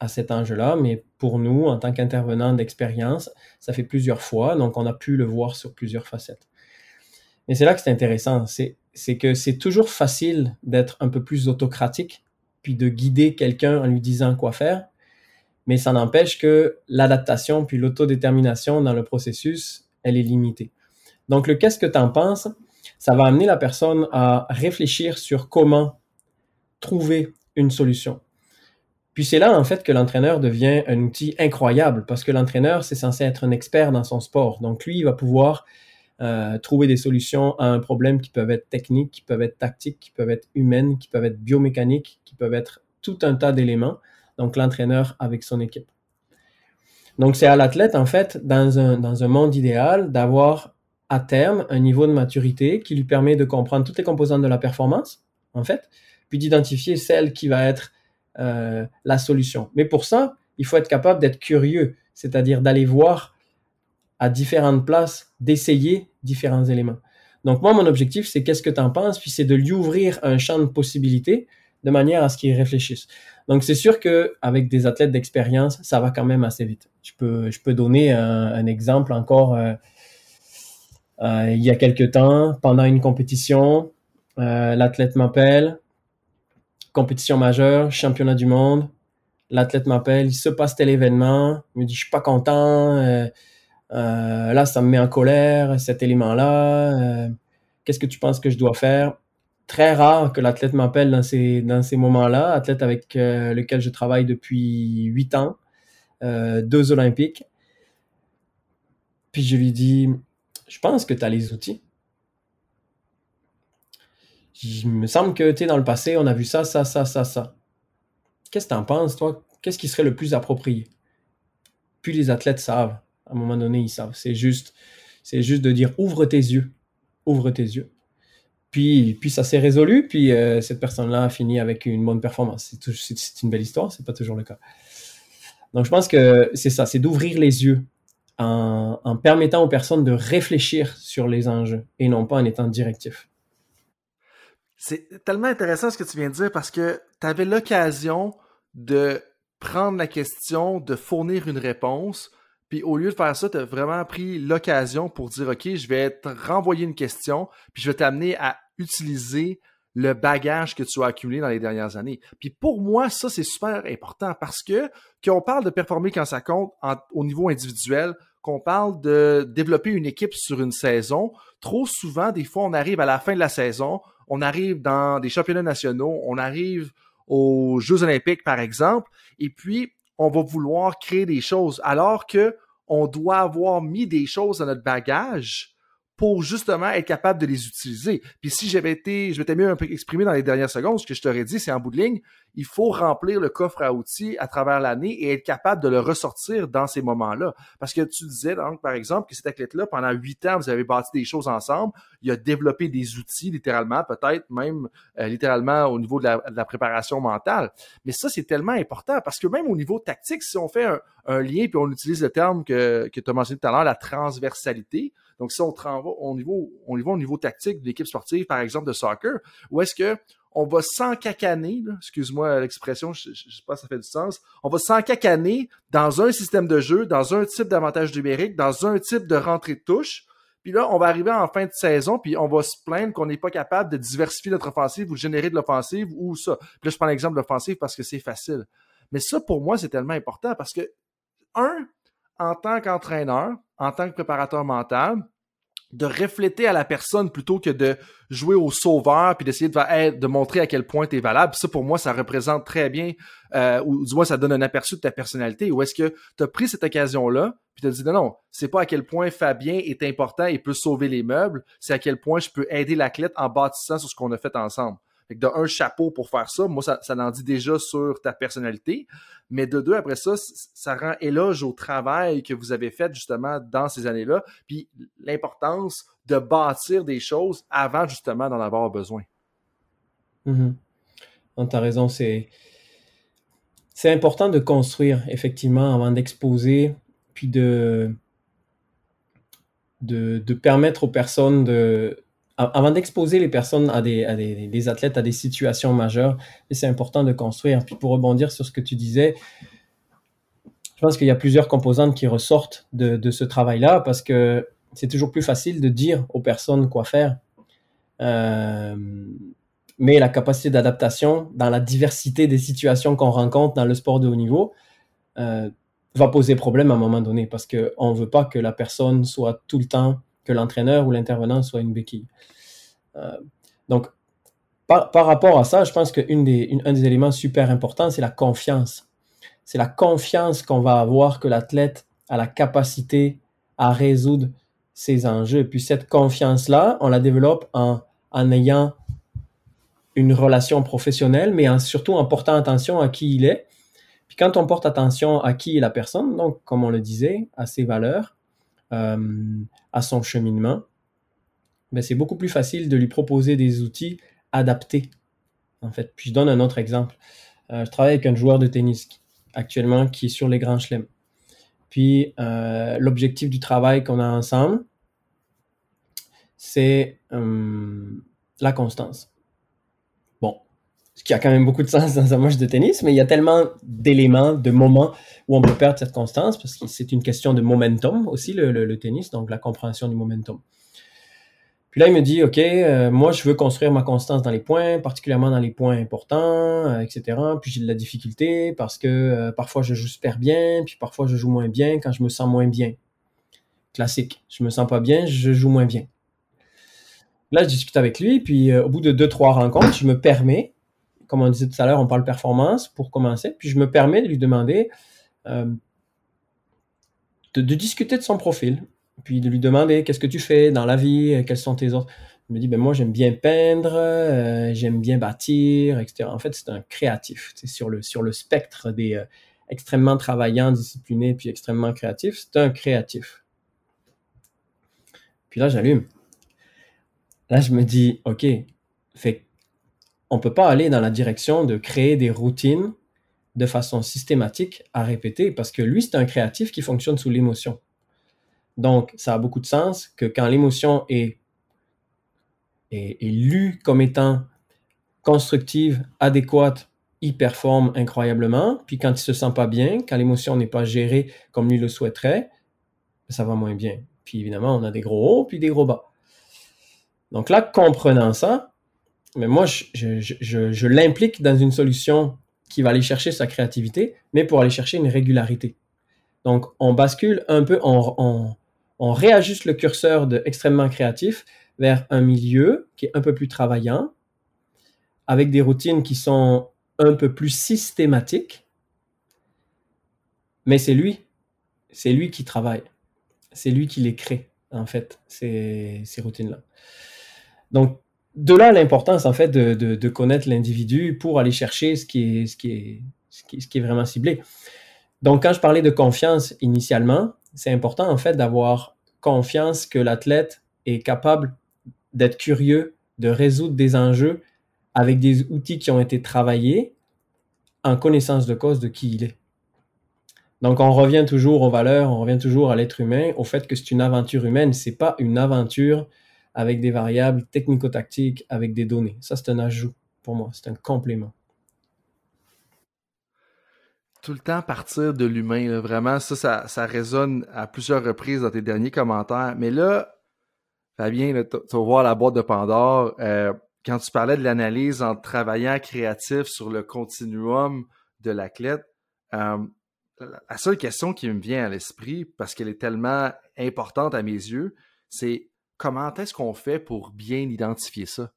à cet enjeu-là, mais pour nous, en tant qu'intervenants d'expérience, ça fait plusieurs fois, donc on a pu le voir sur plusieurs facettes. Et c'est là que c'est intéressant, c'est que c'est toujours facile d'être un peu plus autocratique, puis de guider quelqu'un en lui disant quoi faire, mais ça n'empêche que l'adaptation puis l'autodétermination dans le processus, elle est limitée. Donc, le qu'est-ce que tu en penses, ça va amener la personne à réfléchir sur comment trouver une solution. Puis c'est là, en fait, que l'entraîneur devient un outil incroyable parce que l'entraîneur, c'est censé être un expert dans son sport. Donc, lui, il va pouvoir euh, trouver des solutions à un problème qui peuvent être techniques, qui peuvent être tactiques, qui peuvent être humaines, qui peuvent être biomécaniques, qui peuvent être tout un tas d'éléments. Donc, l'entraîneur avec son équipe. Donc, c'est à l'athlète, en fait, dans un, dans un monde idéal, d'avoir à terme un niveau de maturité qui lui permet de comprendre toutes les composantes de la performance, en fait, puis d'identifier celle qui va être euh, la solution. Mais pour ça, il faut être capable d'être curieux, c'est-à-dire d'aller voir à différentes places, d'essayer différents éléments. Donc moi, mon objectif, c'est qu'est-ce que tu en penses, puis c'est de lui ouvrir un champ de possibilités de manière à ce qu'il réfléchisse. Donc c'est sûr que avec des athlètes d'expérience, ça va quand même assez vite. Je peux, je peux donner un, exemple encore. Euh, euh, il y a quelque temps, pendant une compétition, euh, l'athlète m'appelle, compétition majeure, championnat du monde. L'athlète m'appelle, il se passe tel événement, il me dit je suis pas content, là ça me met en colère, cet élément-là, qu'est-ce que tu penses que je dois faire? Très rare que l'athlète m'appelle dans ces, dans ces moments-là, athlète avec euh, lequel je travaille depuis huit ans, euh, deux Olympiques. Puis je lui dis, je pense que tu as les outils. Il me semble que, tu dans le passé, on a vu ça, ça, ça, ça, ça. Qu'est-ce que tu en penses, toi? Qu'est-ce qui serait le plus approprié? Puis les athlètes savent. À un moment donné, ils savent. C'est juste, c'est juste de dire, ouvre tes yeux. Ouvre tes yeux. Puis, puis ça s'est résolu, puis euh, cette personne-là a fini avec une bonne performance. C'est une belle histoire, c'est pas toujours le cas. Donc je pense que c'est ça, c'est d'ouvrir les yeux en, en, permettant aux personnes de réfléchir sur les enjeux et non pas en étant directif. C'est tellement intéressant ce que tu viens de dire parce que tu avais l'occasion de prendre la question, de fournir une réponse. Puis au lieu de faire ça, tu as vraiment pris l'occasion pour dire OK, je vais te renvoyer une question, puis je vais t'amener à utiliser le bagage que tu as accumulé dans les dernières années. Puis pour moi, ça, c'est super important parce que qu'on parle de performer quand ça compte au niveau individuel, qu'on parle de développer une équipe sur une saison, trop souvent, des fois, on arrive à la fin de la saison, on arrive dans des championnats nationaux, on arrive aux Jeux olympiques, par exemple, et puis on va vouloir créer des choses alors que on doit avoir mis des choses dans notre bagage pour justement être capable de les utiliser. Puis si j'avais été, je m'étais mieux un peu exprimé dans les dernières secondes, ce que je t'aurais dit, c'est en bout de ligne, il faut remplir le coffre à outils à travers l'année et être capable de le ressortir dans ces moments-là. Parce que tu disais, par exemple, que cet athlète-là, pendant huit ans, vous avez bâti des choses ensemble, il a développé des outils, littéralement, peut-être même euh, littéralement au niveau de la, préparation mentale. Mais ça, c'est tellement important parce que même au niveau tactique, si on fait un, lien, puis on utilise le terme que, que tu as mentionné tout à l'heure, la transversalité, donc, si on travaille au niveau, on y va au niveau tactique de l'équipe sportive, par exemple de soccer, où est-ce que on va s'encacaner, excuse-moi l'expression, je, sais pas si ça fait du sens, on va s'encacaner dans un système de jeu, dans un type d'avantage numérique, dans un type de rentrée de touche, puis là, on va arriver en fin de saison, puis on va se plaindre qu'on n'est pas capable de diversifier notre offensive ou de générer de l'offensive ou ça. Puis là, je prends l'exemple de l'offensive parce que c'est facile. Mais ça, pour moi, c'est tellement important parce que, un, en tant qu'entraîneur, en tant que préparateur mental, de refléter à la personne plutôt que de jouer au sauveur puis d'essayer de, montrer à quel point tu valable. ça, pour moi, ça représente très bien, euh, ou du moins, ça donne un aperçu de ta personnalité. Ou est-ce que tu as pris cette occasion-là puis tu dit non, non, c'est pas à quel point Fabien est important et peut sauver les meubles, c'est à quel point je peux aider l'athlète en bâtissant sur ce qu'on a fait ensemble. Fait que de un chapeau pour faire ça, moi, ça, ça en dit déjà sur ta personnalité. Mais de deux, après ça, ça rend éloge au travail que vous avez fait justement dans ces années-là, puis l'importance de bâtir des choses avant justement d'en avoir besoin. Mm Tu as raison, c'est. C'est important de construire, effectivement, avant d'exposer, puis de, de permettre aux personnes de, avant d'exposer les personnes à des, athlètes à des situations majeures, c'est important de construire. Puis pour rebondir sur ce que tu disais, je pense qu'il y a plusieurs composantes qui ressortent de, ce travail-là parce que c'est toujours plus facile de dire aux personnes quoi faire. Euh, mais la capacité d'adaptation dans la diversité des situations qu'on rencontre dans le sport de haut niveau euh, va poser problème à un moment donné parce qu'on ne veut pas que la personne soit tout le temps que l'entraîneur ou l'intervenant soit une béquille. Euh, donc, par, rapport à ça, je pense qu'un des, des éléments super importants, c'est la confiance. C'est la confiance qu'on va avoir que l'athlète a la capacité à résoudre ses enjeux. Puis cette confiance-là, on la développe en, en ayant une relation professionnelle, mais surtout en portant attention à qui il est. Puis quand on porte attention à qui est la personne, donc comme on le disait, à ses valeurs, à son cheminement, ben c'est beaucoup plus facile de lui proposer des outils adaptés. En fait, puis je donne un autre exemple. Euh, je travaille avec un joueur de tennis actuellement qui est sur les grands chelems. Puis euh, l'objectif du travail qu'on a ensemble, c'est la constance ce qui a quand même beaucoup de sens dans un match de tennis, mais il y a tellement d'éléments, de moments où on peut perdre cette constance, parce que c'est une question de momentum aussi, le, tennis, donc la compréhension du momentum. Puis là, il me dit, OK, euh, moi, je veux construire ma constance dans les points, particulièrement dans les points importants, euh, etc. Puis j'ai de la difficulté parce que euh, parfois je joue super bien, puis parfois je joue moins bien quand je me sens moins bien. Classique. Je me sens pas bien, je joue moins bien. Là, je discute avec lui, puis au bout de deux, trois rencontres, je me permets comme on disait tout à l'heure, on parle performance pour commencer. Puis je me permets de lui demander euh, de, discuter de son profil, puis de lui demander qu'est-ce que tu fais dans la vie, euh, quels sont tes autres? Il me dit, ben moi j'aime bien peindre, euh, j'aime bien bâtir, etc. En fait, c'est un créatif. C'est sur le, sur le spectre des extrêmement travaillants, disciplinés, puis extrêmement créatifs. C'est un créatif. Puis là, j'allume. Là, je me dis, OK, fait on peut pas aller dans la direction de créer des routines de façon systématique à répéter parce que lui, c'est un créatif qui fonctionne sous l'émotion. Donc, ça a beaucoup de sens que quand l'émotion est, est, lue comme étant constructive, adéquate il performe incroyablement. Puis quand il se sent pas bien, quand l'émotion n'est pas gérée comme lui le souhaiterait, ça va moins bien. Puis évidemment, on a des gros hauts puis des gros bas. Donc là, comprenant ça, mais moi, je, l'implique dans une solution qui va aller chercher sa créativité, mais pour aller chercher une régularité. Donc, on bascule un peu, on, on réajuste le curseur de extrêmement créatif vers un milieu qui est un peu plus travaillant, avec des routines qui sont un peu plus systématiques. Mais c'est lui, c'est lui qui travaille, c'est lui qui les crée, en fait, ces, ces routines-là. Donc, de là l'importance, en fait, de, de, connaître l'individu pour aller chercher ce qui est, ce qui est, ce qui, est vraiment ciblé. Donc, quand je parlais de confiance initialement, c'est important, en fait, d'avoir confiance que l'athlète est capable d'être curieux, de résoudre des enjeux avec des outils qui ont été travaillés en connaissance de cause de qui il est. Donc on revient toujours aux valeurs, on revient toujours à l'être humain, au fait que c'est une aventure humaine, c'est pas une aventure avec des variables technico-tactiques, avec des données. Ça c'est un ajout pour moi, c'est un complément. Tout le temps partir de l'humain, vraiment, ça, ça, résonne à plusieurs reprises dans tes derniers commentaires. Mais là, Fabien, tu vas voir la boîte de Pandore. Euh, quand tu parlais de l'analyse en travaillant créatif sur le continuum de l'athlète, euh, la seule question qui me vient à l'esprit, parce qu'elle est tellement importante à mes yeux, c'est comment est-ce qu'on fait pour bien identifier ça?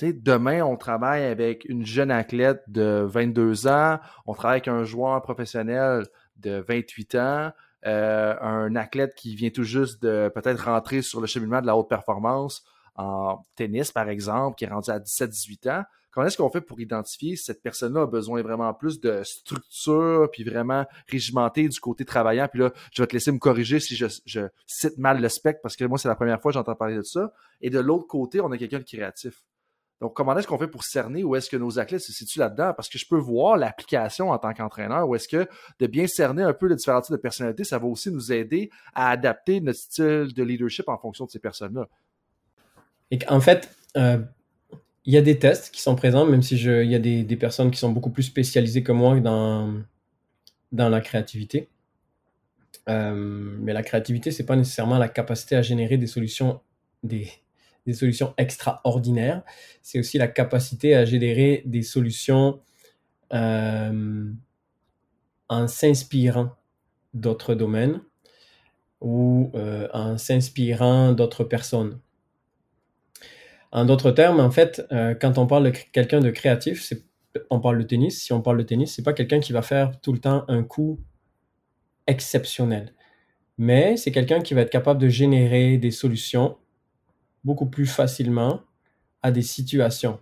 Demain, on travaille avec une jeune athlète de 22 ans, on travaille avec un joueur professionnel de 28 ans, euh, un athlète qui vient tout juste de peut-être rentrer sur le cheminement de la haute performance en tennis, par exemple, qui est rendu à 17-18 ans. Comment est-ce qu'on fait pour identifier si cette personne-là a besoin vraiment plus de structure, puis vraiment régimenté du côté travaillant? Puis là, je vais te laisser me corriger si je, cite mal le spectre, parce que moi, c'est la première fois que j'entends parler de ça. Et de l'autre côté, on a quelqu'un de créatif. Donc, comment est-ce qu'on fait pour cerner où est-ce que nos athlètes se situent là-dedans? Parce que je peux voir l'application en tant qu'entraîneur, ou est-ce que de bien cerner un peu le différents types de personnalité, ça va aussi nous aider à adapter notre style de leadership en fonction de ces personnes-là? Et en fait, euh, il y a des tests qui sont présents, même si il y a des, personnes qui sont beaucoup plus spécialisées que moi dans, dans la créativité. Euh, mais la créativité, c'est pas nécessairement la capacité à générer des solutions, des, solutions extraordinaires. C'est aussi la capacité à générer des solutions euh, en s'inspirant d'autres domaines ou en s'inspirant d'autres personnes. En d'autres termes, en fait, euh, quand on parle de quelqu'un de créatif, on parle de tennis. Si on parle de tennis, c'est pas quelqu'un qui va faire tout le temps un coup exceptionnel. Mais c'est quelqu'un qui va être capable de générer des solutions beaucoup plus facilement à des situations.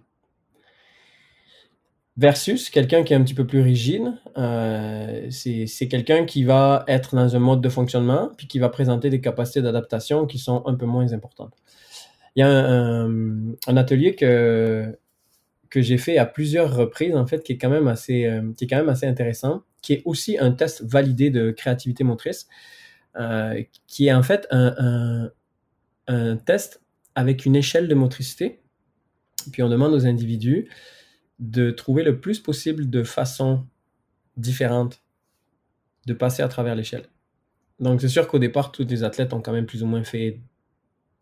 Versus quelqu'un qui est un petit peu plus rigide, euh, c'est quelqu'un qui va être dans un mode de fonctionnement, puis qui va présenter des capacités d'adaptation qui sont un peu moins importantes. Il y a un, atelier que, que j'ai fait à plusieurs reprises, en fait, qui est quand même assez, euh, qui est quand même assez intéressant, qui est aussi un test validé de créativité motrice, euh, qui est en fait un, un, test avec une échelle de motricité. Puis on demande aux individus de trouver le plus possible de façons différentes de passer à travers l'échelle. Donc c'est sûr qu'au départ, tous les athlètes ont quand même plus ou moins fait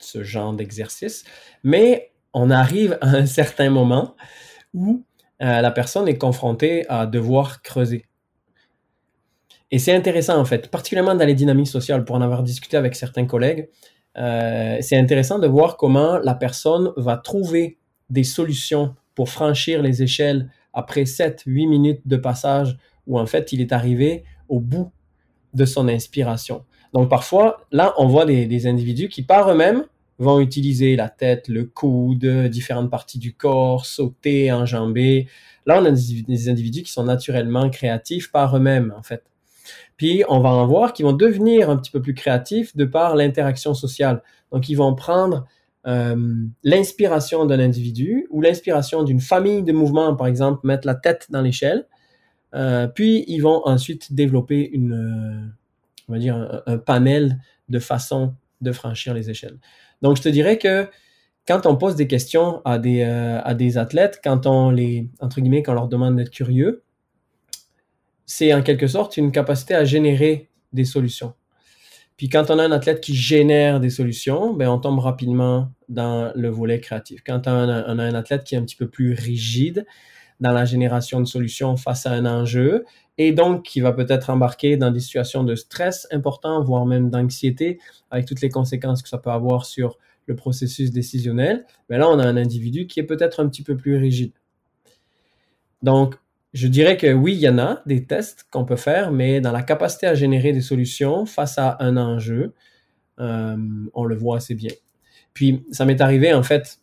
ce genre d'exercice, mais on arrive à un certain moment où euh, la personne est confrontée à devoir creuser. Et c'est intéressant en fait, particulièrement dans les dynamiques sociales, pour en avoir discuté avec certains collègues, euh, c'est intéressant de voir comment la personne va trouver des solutions pour franchir les échelles après 7-8 minutes de passage où en fait il est arrivé au bout de son inspiration. Donc parfois, là, on voit des, individus qui par eux-mêmes vont utiliser la tête, le coude, différentes parties du corps, sauter, enjamber. Là, on a des, individus qui sont naturellement créatifs par eux-mêmes, en fait. Puis, on va en voir qui vont devenir un petit peu plus créatifs de par l'interaction sociale. Donc, ils vont prendre euh, l'inspiration d'un individu ou l'inspiration d'une famille de mouvements, par exemple, mettre la tête dans l'échelle. Euh, puis, ils vont ensuite développer une, on va dire, un, panel de façons de franchir les échelles. Donc, je te dirais que quand on pose des questions à des, euh, à des athlètes, quand on les, entre guillemets, quand on leur demande d'être curieux, c'est en quelque sorte une capacité à générer des solutions. Puis quand on a un athlète qui génère des solutions, ben on tombe rapidement dans le volet créatif. Quand on a un athlète qui est un petit peu plus rigide dans la génération de solutions face à un enjeu, et donc qui va peut-être embarquer dans des situations de stress important, voire même d'anxiété, avec toutes les conséquences que ça peut avoir sur le processus décisionnel, mais là, on a un individu qui est peut-être un petit peu plus rigide. Donc, je dirais que oui, il y en a des tests qu'on peut faire, mais dans la capacité à générer des solutions face à un enjeu, euh, on le voit assez bien. Puis, ça m'est arrivé, en fait,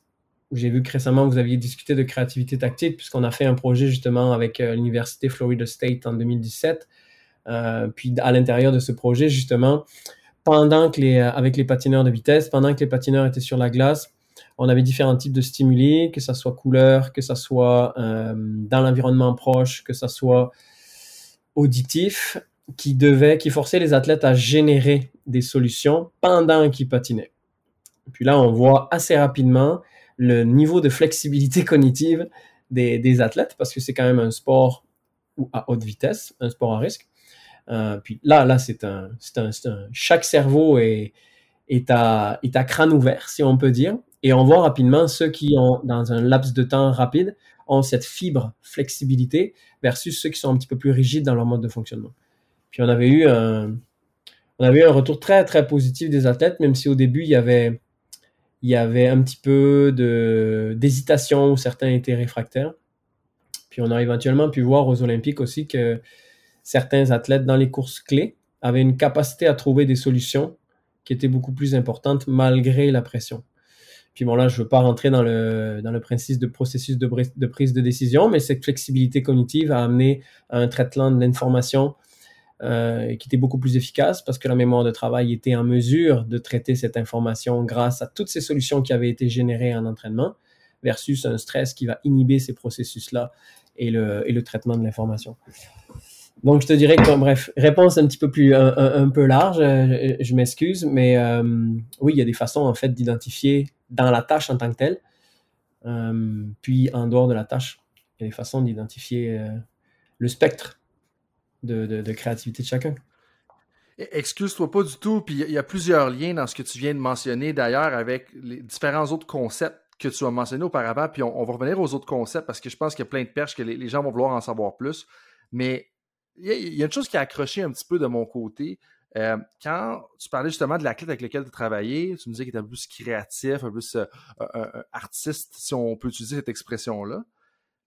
j'ai vu que récemment, vous aviez discuté de créativité tactique, puisqu'on a fait un projet justement avec euh, l'Université Florida State en 2017. Euh, puis, à l'intérieur de ce projet, justement, pendant que les, euh, avec les patineurs de vitesse, pendant que les patineurs étaient sur la glace, on avait différents types de stimuli, que ce soit couleur, que ce soit euh, dans l'environnement proche, que ce soit auditif, qui devait, qui forçait les athlètes à générer des solutions pendant qu'ils patinaient. Puis là, on voit assez rapidement le niveau de flexibilité cognitive des, athlètes, parce que c'est quand même un sport à haute vitesse, un sport à risque. Euh, puis là, là, c'est un, un, un, chaque cerveau est, est, à, est à crâne ouvert, si on peut dire. Et on voit rapidement ceux qui ont, dans un laps de temps rapide, ont cette fibre flexibilité versus ceux qui sont un petit peu plus rigides dans leur mode de fonctionnement. Puis on avait eu on avait eu un retour très, très positif des athlètes, même si au début, il y avait, il y avait un petit peu d'hésitation où certains étaient réfractaires. Puis on a éventuellement pu voir aux Olympiques aussi que certains athlètes dans les courses clés avaient une capacité à trouver des solutions qui étaient beaucoup plus importantes malgré la pression. Puis bon, là, je ne veux pas rentrer dans le, dans le principe de processus de, de, prise de décision, mais cette flexibilité cognitive a amené à un traitement de l'information euh, qui était beaucoup plus efficace parce que la mémoire de travail était en mesure de traiter cette information grâce à toutes ces solutions qui avaient été générées en entraînement versus un stress qui va inhiber ces processus-là et le, et le traitement de l'information. Donc, je te dirais que, bref, réponse un petit peu plus, un, peu large, euh, je, m'excuse, mais euh, oui, il y a des façons, en fait, d'identifier dans la tâche en tant que telle, euh, puis en dehors de la tâche, il y a des façons d'identifier le spectre de, créativité de chacun. E, excuse-toi pas du tout, puis il y a plusieurs liens dans ce que tu viens de mentionner, d'ailleurs, avec les différents autres concepts que tu as mentionnés auparavant, puis on, va revenir aux autres concepts parce que je pense qu'il y a plein de perches que les, gens vont vouloir en savoir plus. Mais il y, a une chose qui a accroché un petit peu de mon côté. Euh, quand tu parlais justement de la clé avec laquelle tu travaillais, tu me disais qu'il était un peu plus créatif, un peu plus euh, artiste, si on peut utiliser cette expression-là.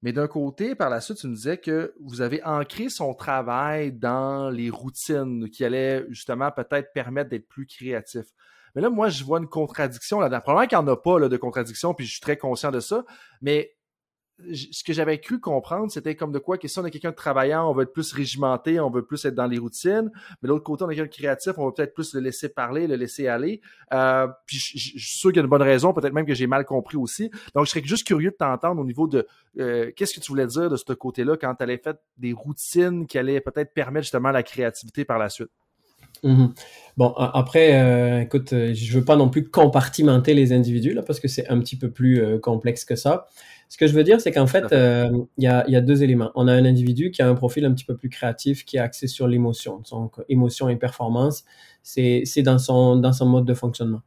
Mais d'un côté, par la suite, tu me disais que vous avez ancré son travail dans les routines qui allaient justement peut-être permettre d'être plus créatif. Mais là, moi, je vois une contradiction là-dedans. Probablement qu'il n'y en a pas là, de contradiction, puis je suis très conscient de ça. Mais ce que j'avais cru comprendre, c'était comme de quoi que si on est quelqu'un de travaillant, on veut être plus régimenté, on veut plus être dans les routines. Mais de l'autre côté, on est quelqu'un de créatif, on veut peut-être plus le laisser parler, le laisser aller. Euh, puis je, suis sûr qu'il y a une bonne raison, peut-être même que j'ai mal compris aussi. Donc, je serais juste curieux de t'entendre au niveau de euh, qu'est-ce que tu voulais dire de ce côté-là quand tu allais faire des routines qui allaient peut-être permettre justement la créativité par la suite? Mm-hmm. Bon, après, euh, écoute, je veux pas non plus compartimenter les individus là, parce que c'est un petit peu plus complexe que ça. Ce que je veux dire, c'est qu'en fait, euh, il y, a, deux éléments. On a un individu qui a un profil un petit peu plus créatif, qui est axé sur l'émotion. Donc, émotion et performance, c'est dans son, dans son mode de fonctionnement.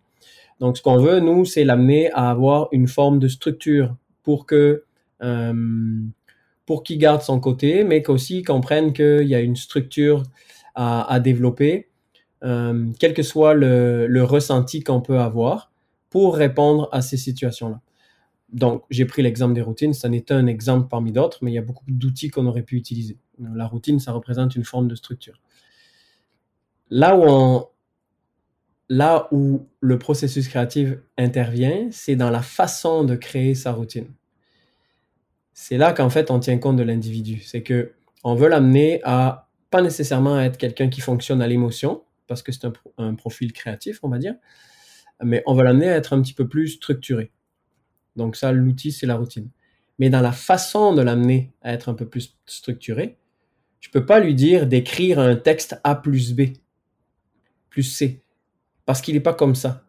Donc, ce qu'on veut, nous, c'est l'amener à avoir une forme de structure pour que euh, pour qu'il garde son côté, mais qu'aussi comprenne qu'il y a une structure à, développer, euh, quel que soit le, le ressenti qu'on peut avoir pour répondre à ces situations-là. Donc, j'ai pris l'exemple des routines. Ça n'est un exemple parmi d'autres, mais il y a beaucoup d'outils qu'on aurait pu utiliser. La routine, ça représente une forme de structure. Là où, là le processus créatif intervient, c'est dans la façon de créer sa routine. C'est là qu'en fait, on tient compte de l'individu. C'est que on veut l'amener à pas nécessairement être quelqu'un qui fonctionne à l'émotion, parce que c'est un, un profil créatif, on va dire, mais on veut l'amener à être un petit peu plus structuré. Donc ça, l'outil, c'est la routine. Mais dans la façon de l'amener à être un peu plus structuré, je peux pas lui dire d'écrire un texte A plus B plus C, parce qu'il n'est pas comme ça.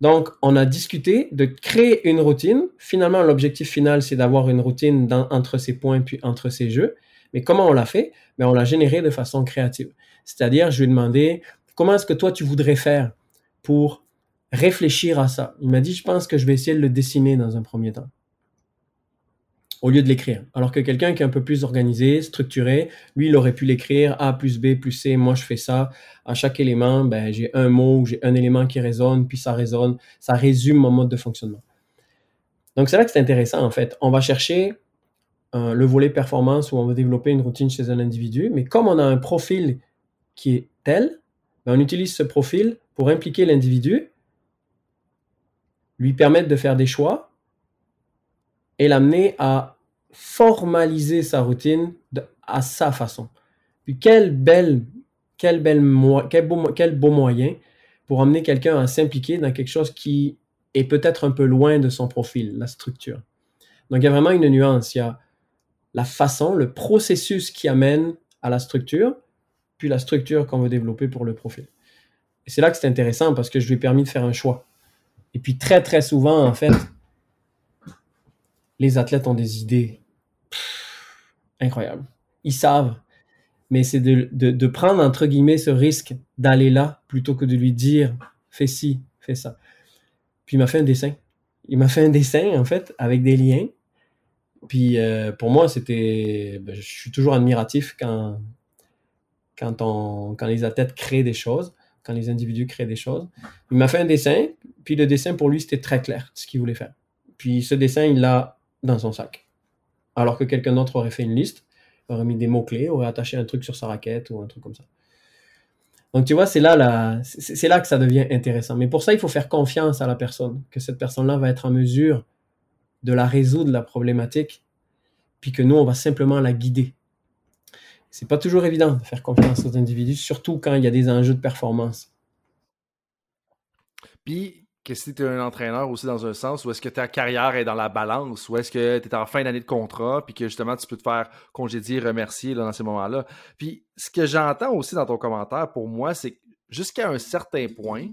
Donc, on a discuté de créer une routine. Finalement, l'objectif final, c'est d'avoir une routine entre ces points puis entre ces jeux. Mais comment on l'a fait? Mais ben, on l'a généré de façon créative. C'est-à-dire, je lui ai demandé comment est-ce que toi tu voudrais faire pour réfléchir à ça. Il m'a dit, je pense que je vais essayer de le dessiner dans un premier temps au lieu de l'écrire. Alors que quelqu'un qui est un peu plus organisé, structuré, lui, il aurait pu l'écrire A plus B plus C, moi je fais ça. À chaque élément, ben, j'ai un mot, j'ai un élément qui résonne, puis ça résonne, ça résume mon mode de fonctionnement. Donc c'est là que c'est intéressant en fait. On va chercher euh, le volet performance où on va développer une routine chez un individu, mais comme on a un profil qui est tel, ben, on utilise ce profil pour impliquer l'individu, lui permettre de faire des choix et l'amener à formaliser sa routine à sa façon. Puis quel bel, quel quel, beau, quel beau moyen pour amener quelqu'un à s'impliquer dans quelque chose qui est peut-être un peu loin de son profil, la structure. Donc il y a vraiment une nuance. Il y a la façon, le processus qui amène à la structure, puis la structure qu'on veut développer pour le profil. Et c'est là que c'est intéressant parce que je lui ai permis de faire un choix. Et puis très très souvent, en fait, les athlètes ont des idées incroyable. Ils savent. Mais c'est de, prendre, entre guillemets, ce risque d'aller là plutôt que de lui dire fais ci, fais ça. Puis il m'a fait un dessin. Il m'a fait un dessin, en fait, avec des liens. Puis euh, pour moi, c'était. Ben, je suis toujours admiratif quand, quand les athlètes créent des choses, quand les individus créent des choses. Il m'a fait un dessin, puis le dessin pour lui, c'était très clair, ce qu'il voulait faire. Puis ce dessin, il l'a dans son sac alors que quelqu'un d'autre aurait fait une liste, aurait mis des mots-clés, aurait attaché un truc sur sa raquette ou un truc comme ça. Donc tu vois, c'est là, c'est là que ça devient intéressant. Mais pour ça, il faut faire confiance à la personne, que cette personne-là va être en mesure de la résoudre, la problématique, puis que nous, on va simplement la guider. C'est pas toujours évident de faire confiance aux individus, surtout quand il y a des enjeux de performance. Puis, que si tu es un entraîneur aussi dans un sens, ou est-ce que ta carrière est dans la balance, ou est-ce que tu es en fin d'année de contrat, puis que justement tu peux te faire congédier, remercier dans ces moments-là. Puis ce que j'entends aussi dans ton commentaire, pour moi, c'est jusqu'à un certain point,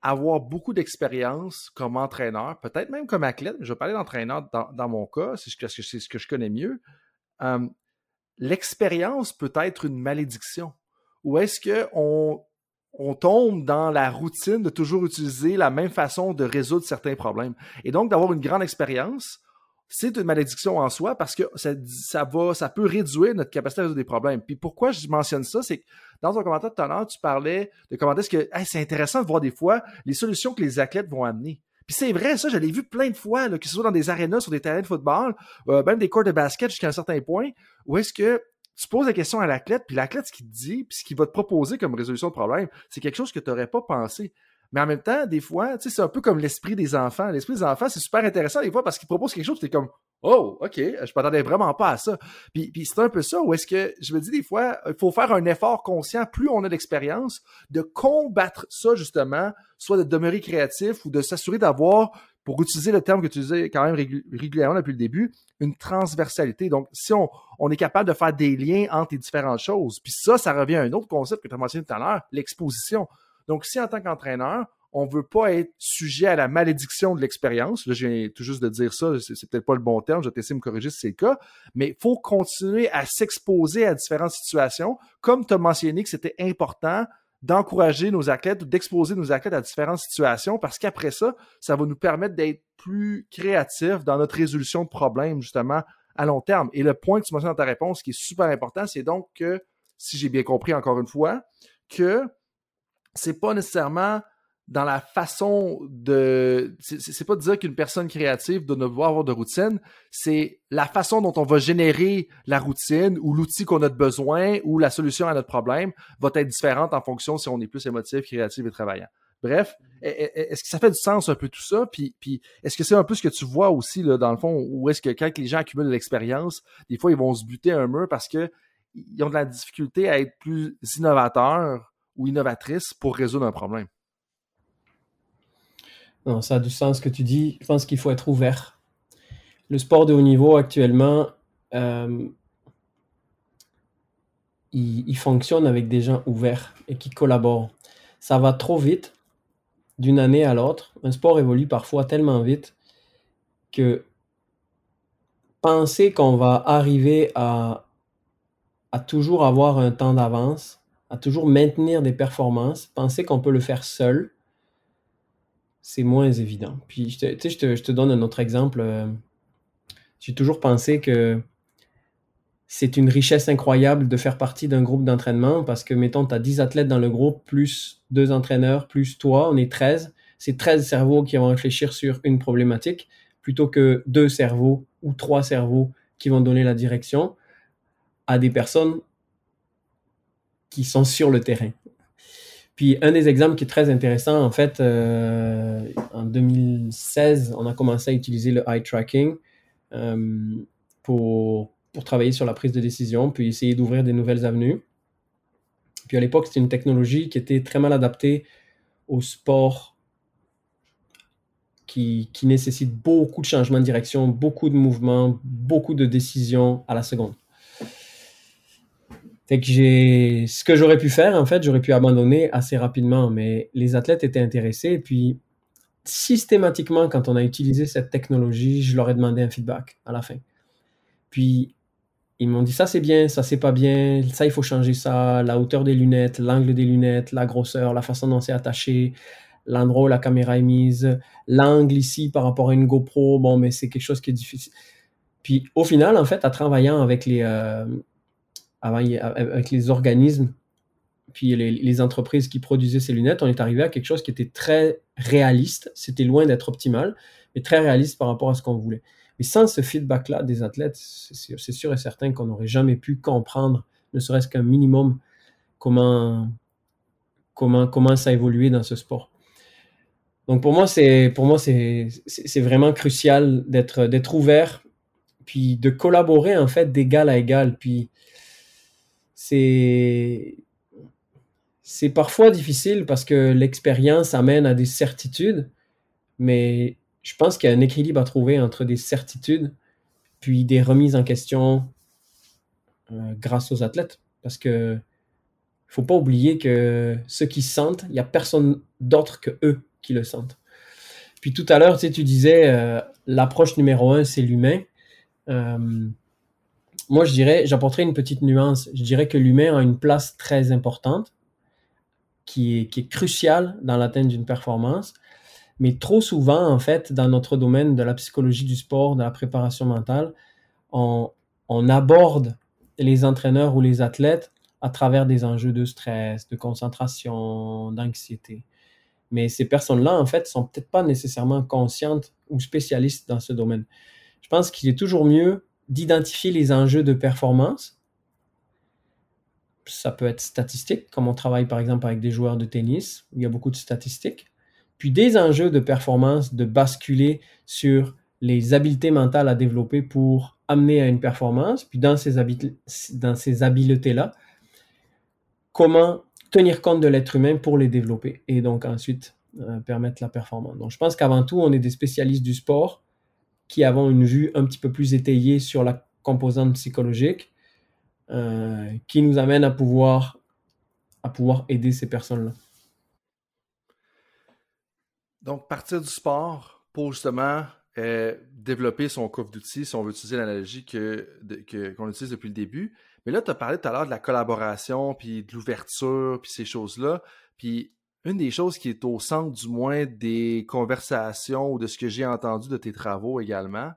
avoir beaucoup d'expérience comme entraîneur, peut-être même comme athlète, je vais parler d'entraîneur dans, mon cas, c'est ce que, c'est ce que je connais mieux, euh, l'expérience peut être une malédiction. Ou est-ce qu'on on tombe dans la routine de toujours utiliser la même façon de résoudre certains problèmes? Et donc, d'avoir une grande expérience, c'est une malédiction en soi parce que ça, peut réduire notre capacité à résoudre des problèmes. Puis pourquoi je mentionne ça, c'est que dans ton commentaire tout à l'heure, tu parlais de comment est-ce que c'est intéressant de voir des fois les solutions que les athlètes vont amener. Puis c'est vrai, ça, je l'ai vu plein de fois, là, que ce soit dans des arénas, sur des terrains de football, euh, même des cours de basket jusqu'à un certain point, où est-ce que tu poses la question à l'athlète, puis l'athlète, ce qu'il te dit, puis ce qu'il va te proposer comme résolution de problème, c'est quelque chose que tu n'aurais pas pensé. Mais en même temps, des fois, tu sais, c'est un peu comme l'esprit des enfants. L'esprit des enfants, c'est super intéressant des fois parce qu'ils proposent quelque chose, tu comme Oh, OK, je m'attendais vraiment pas à ça. Puis, puis c'est un peu ça où est-ce que je me dis des fois, il faut faire un effort conscient, plus on a d'expérience, de combattre ça justement, soit de demeurer créatif ou de s'assurer d'avoir pour utiliser le terme que tu disais quand même régulièrement depuis le début, une transversalité. Donc, si on, on, est capable de faire des liens entre les différentes choses, puis ça, ça revient à un autre concept que tu as mentionné tout à l'heure, l'exposition. Donc, si en tant qu'entraîneur, on veut pas être sujet à la malédiction de l'expérience, là, je viens tout juste de dire ça, c'est peut-être pas le bon terme, je vais essayer de me corriger si c'est le cas, mais il faut continuer à s'exposer à différentes situations, comme tu as mentionné que c'était important d'encourager nos athlètes, d'exposer nos athlètes à différentes situations parce qu'après ça, ça va nous permettre d'être plus créatifs dans notre résolution de problèmes, justement, à long terme. Et le point que tu mentionnes dans ta réponse qui est super important, c'est donc que, si j'ai bien compris encore une fois, que c'est pas nécessairement dans la façon de. C'est pas de dire qu'une personne créative doit ne pas avoir de routine, c'est la façon dont on va générer la routine ou l'outil qu'on a de besoin ou la solution à notre problème va être différente en fonction si on est plus émotif, créatif et travaillant. Bref, est-ce que ça fait du sens un peu tout ça? Puis, puis est-ce que c'est un peu ce que tu vois aussi, là, dans le fond, ou est-ce que quand les gens accumulent de l'expérience, des fois, ils vont se buter un mur parce qu'ils ont de la difficulté à être plus innovateurs ou innovatrices pour résoudre un problème? Non, ça a du sens ce que tu dis. Je pense qu'il faut être ouvert. Le sport de haut niveau actuellement, euh, il, fonctionne avec des gens ouverts et qui collaborent. Ça va trop vite d'une année à l'autre, un sport évolue parfois tellement vite que penser qu'on va arriver à, à toujours avoir un temps d'avance, à toujours maintenir des performances, penser qu'on peut le faire seul, c'est moins évident. Puis, je te, je te, je te donne un autre exemple. Euh, j'ai toujours pensé que c'est une richesse incroyable de faire partie d'un groupe d'entraînement parce que, mettons, tu as 10 athlètes dans le groupe, plus deux entraîneurs, plus toi, on est 13. C'est 13 cerveaux qui vont réfléchir sur une problématique plutôt que deux cerveaux ou trois cerveaux qui vont donner la direction à des personnes qui sont sur le terrain. Puis un des exemples qui est très intéressant, en fait, euh, en 2016, on a commencé à utiliser le eye tracking euh, pour, pour travailler sur la prise de décision, puis essayer d'ouvrir des nouvelles avenues. Puis à l'époque, c'était une technologie qui était très mal adaptée au sport qui, qui nécessite beaucoup de changements de direction, beaucoup de mouvements, beaucoup de décisions à la seconde. Fait que j'ai ce que j'aurais pu faire en fait, j'aurais pu abandonner assez rapidement, mais les athlètes étaient intéressés. Et puis systématiquement, quand on a utilisé cette technologie, je leur ai demandé un feedback à la fin. Puis ils m'ont dit ça c'est bien, ça c'est pas bien, ça il faut changer ça, la hauteur des lunettes, l'angle des lunettes, la grosseur, la façon dont c'est attaché, l'endroit où la caméra est mise, l'angle ici par rapport à une GoPro, bon mais c'est quelque chose qui est difficile. Puis au final en fait, en travaillant avec les euh, avec les organismes, puis les, entreprises qui produisaient ces lunettes, on est arrivé à quelque chose qui était très réaliste. C'était loin d'être optimal, mais très réaliste par rapport à ce qu'on voulait. Mais sans ce feedback-là des athlètes, c'est sûr et certain qu'on n'aurait jamais pu comprendre, ne serait-ce qu'un minimum, comment, comment, comment ça a évolué dans ce sport. Donc pour moi, c'est vraiment crucial d'être d'être ouvert, puis de collaborer en fait d'égal à égal, puis c'est parfois difficile parce que l'expérience amène à des certitudes, mais je pense qu'il y a un équilibre à trouver entre des certitudes puis des remises en question euh, grâce aux athlètes. Parce que faut pas oublier que ceux qui sentent, il n'y a personne d'autre que eux qui le sentent. Puis tout à l'heure, tu disais euh, l'approche numéro un, c'est l'humain. Euh, moi, je dirais, j'apporterais une petite nuance. Je dirais que l'humain a une place très importante, qui est, qui est cruciale dans l'atteinte d'une performance. Mais trop souvent, en fait, dans notre domaine de la psychologie du sport, de la préparation mentale, on, on aborde les entraîneurs ou les athlètes à travers des enjeux de stress, de concentration, d'anxiété. Mais ces personnes-là, en fait, sont peut-être pas nécessairement conscientes ou spécialistes dans ce domaine. Je pense qu'il est toujours mieux d'identifier les enjeux de performance. Ça peut être statistique, comme on travaille par exemple avec des joueurs de tennis, il y a beaucoup de statistiques. Puis des enjeux de performance, de basculer sur les habiletés mentales à développer pour amener à une performance. Puis dans ces, ces habiletés-là, comment tenir compte de l'être humain pour les développer et donc ensuite euh, permettre la performance. Donc je pense qu'avant tout, on est des spécialistes du sport qui avons une vue un petit peu plus étayée sur la composante psychologique, euh, qui nous amène à pouvoir, à pouvoir aider ces personnes-là. Donc, partir du sport pour justement euh, développer son coffre d'outils, si on veut utiliser l'analogie qu'on que, qu'on utilise depuis le début. Mais là, tu as parlé tout à l'heure de la collaboration, puis de l'ouverture, puis ces choses-là. Puis une des choses qui est au centre du moins des conversations ou de ce que j'ai entendu de tes travaux également,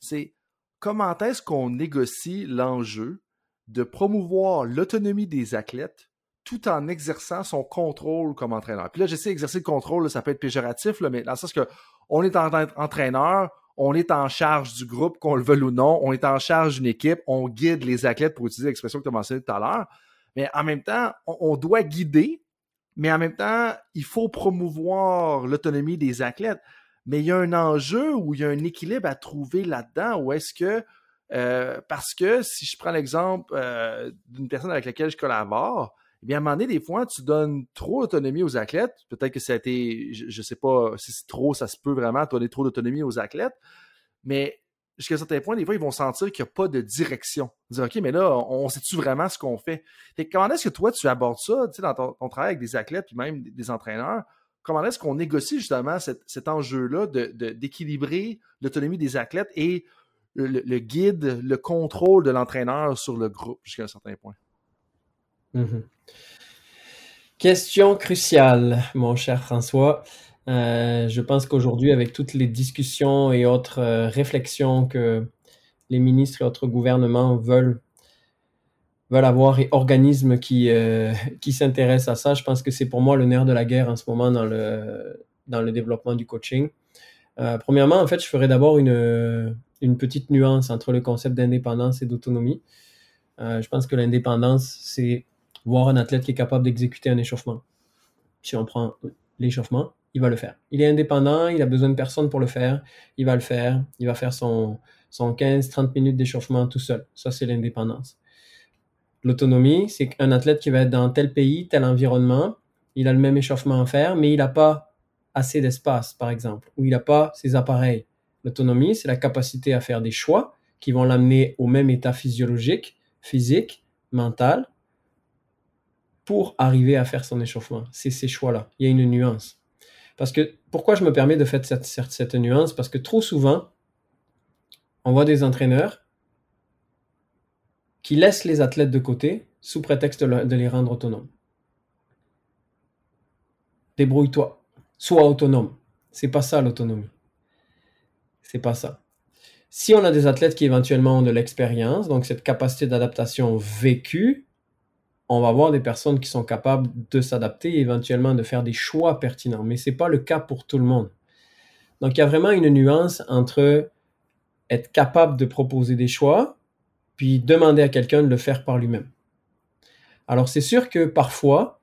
c'est comment est-ce qu'on négocie l'enjeu de promouvoir l'autonomie des athlètes tout en exerçant son contrôle comme entraîneur? Puis là, j'essaie d'exercer le contrôle, ça peut être péjoratif, là, mais dans le sens que on est en, entraîneur, on est en charge du groupe, qu'on le veuille ou non, on est en charge d'une équipe, on guide les athlètes, pour utiliser l'expression que tu as mentionnée tout à l'heure, mais en même temps, on doit guider, mais en même temps, il faut promouvoir l'autonomie des athlètes. Mais il y a un enjeu ou il y a un équilibre à trouver là-dedans, ou est-ce que, euh, parce que si je prends l'exemple euh, d'une personne avec laquelle je collabore, eh bien, à un moment donné, des fois, tu donnes trop d'autonomie aux athlètes. Peut-être que ça a été, je ne sais pas si c'est trop, ça se peut vraiment donner trop d'autonomie aux athlètes. Mais jusqu'à un certain point, des fois, ils vont sentir qu'il n'y a pas de direction. Dire, OK, mais là, on sait-tu vraiment ce qu'on fait? Comment est-ce que toi, tu abordes ça, dans ton, travail avec des athlètes, puis même des, entraîneurs? comment est-ce qu'on négocie justement cet, enjeu-là d'équilibrer l'autonomie des athlètes et le, guide, le contrôle de l'entraîneur sur le groupe jusqu'à un certain point? Mm-hmm. Question cruciale, mon cher François. Euh, je pense qu'aujourd'hui, avec toutes les discussions et autres euh, réflexions que les ministres et autres gouvernements veulent, veulent avoir et organismes qui, euh, qui s'intéressent à ça, je pense que c'est pour moi le nerf de la guerre en ce moment dans le, dans le développement du coaching. premièrement, en fait, je ferai d'abord une, une petite nuance entre le concept d'indépendance et d'autonomie. je pense que l'indépendance, c'est voir un athlète qui est capable d'exécuter un échauffement. Si on prend l'échauffement, il va le faire. Il est indépendant, il a besoin de personne pour le faire, il va le faire, il va faire son, son 15-30 minutes d'échauffement tout seul. Ça, c'est l'indépendance. L'autonomie, c'est un athlète qui va être dans tel pays, tel environnement, il a le même échauffement à faire, mais il n'a pas assez d'espace, par exemple, ou il n'a pas ses appareils. L'autonomie, c'est la capacité à faire des choix qui vont l'amener au même état physiologique, physique, mental, pour arriver à faire son échauffement. C'est ces choix-là. Il y a une nuance. Parce que pourquoi je me permets de faire cette, cette, nuance? Parce que trop souvent, on voit des entraîneurs qui laissent les athlètes de côté sous prétexte de, les rendre autonomes. Débrouille-toi. Sois autonome. C'est pas ça l'autonomie. C'est pas ça. Si on a des athlètes qui éventuellement ont de l'expérience, donc cette capacité d'adaptation vécue, on va avoir des personnes qui sont capables de s'adapter et éventuellement de faire des choix pertinents. Mais ce n'est pas le cas pour tout le monde. Donc, il y a vraiment une nuance entre être capable de proposer des choix, puis demander à quelqu'un de le faire par lui-même. Alors, c'est sûr que parfois,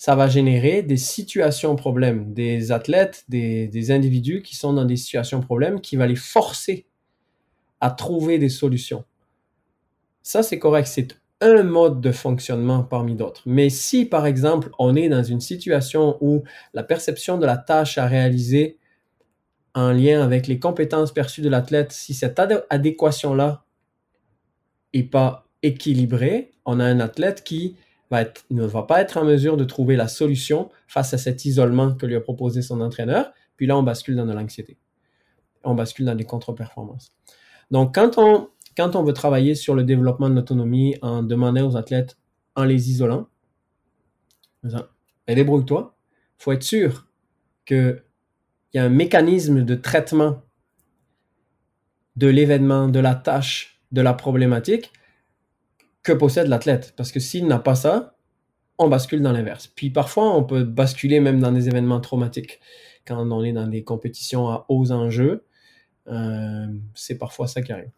ça va générer des situations problèmes, des athlètes, des, individus qui sont dans des situations problèmes, qui va les forcer à trouver des solutions. Ça, c'est correct. C'est un mode de fonctionnement parmi d'autres. Mais si, par exemple, on est dans une situation où la perception de la tâche à réaliser en lien avec les compétences perçues de l'athlète, si cette adéquation-là n'est pas équilibrée, on a un athlète qui va être, ne va pas être en mesure de trouver la solution face à cet isolement que lui a proposé son entraîneur. Puis là, on bascule dans de l'anxiété. On bascule dans des contre-performances. Donc, quand on quand on veut travailler sur le développement de l'autonomie en demandant aux athlètes, en les isolant, ben, débrouille-toi. Il faut être sûr qu'il y a un mécanisme de traitement de l'événement, de la tâche, de la problématique que possède l'athlète. Parce que s'il n'a pas ça, on bascule dans l'inverse. Puis parfois, on peut basculer même dans des événements traumatiques. Quand on est dans des compétitions à hauts enjeux, euh, c'est parfois ça qui arrive.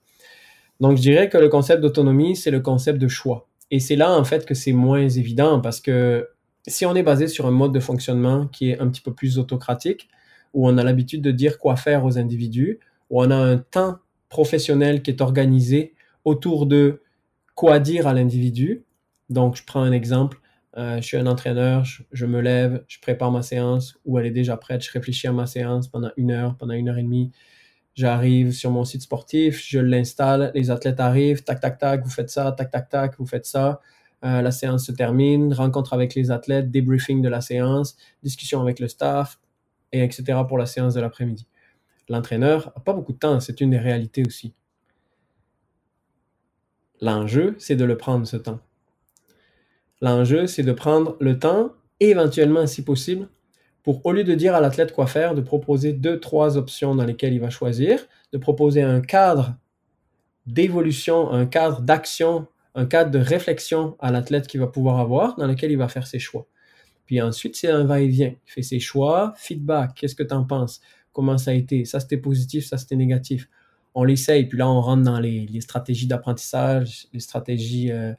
Donc, je dirais que le concept d'autonomie, c'est le concept de choix. Et c'est là, en fait, que c'est moins évident parce que si on est basé sur un mode de fonctionnement qui est un petit peu plus autocratique, où on a l'habitude de dire quoi faire aux individus, où on a un temps professionnel qui est organisé autour de quoi dire à l'individu. Donc, je prends un exemple. Euh, je suis un entraîneur, je, me lève, je prépare ma séance, ou elle est déjà prête, je réfléchis à ma séance pendant une heure, pendant une heure et demie. J'arrive sur mon site sportif, je l'installe, les athlètes arrivent, tac, tac, tac, vous faites ça, tac, tac, tac, vous faites ça. Euh, la séance se termine, rencontre avec les athlètes, débriefing de la séance, discussion avec le staff, et etc. pour la séance de l'après-midi. L'entraîneur n'a pas beaucoup de temps, c'est une des réalités aussi. L'enjeu, c'est de le prendre ce temps. L'enjeu, c'est de prendre le temps, éventuellement, si possible, pour, au lieu de dire à l'athlète quoi faire, de proposer deux, trois options dans lesquelles il va choisir, de proposer un cadre d'évolution, un cadre d'action, un cadre de réflexion à l'athlète qui va pouvoir avoir, dans lequel il va faire ses choix. Puis ensuite, c'est un va-et-vient. Il fait ses choix, feedback, qu'est-ce que tu en penses? Comment ça a été? Ça, c'était positif, ça, c'était négatif. On l'essaye, puis là, on rentre dans les, stratégies d'apprentissage, les stratégies euh,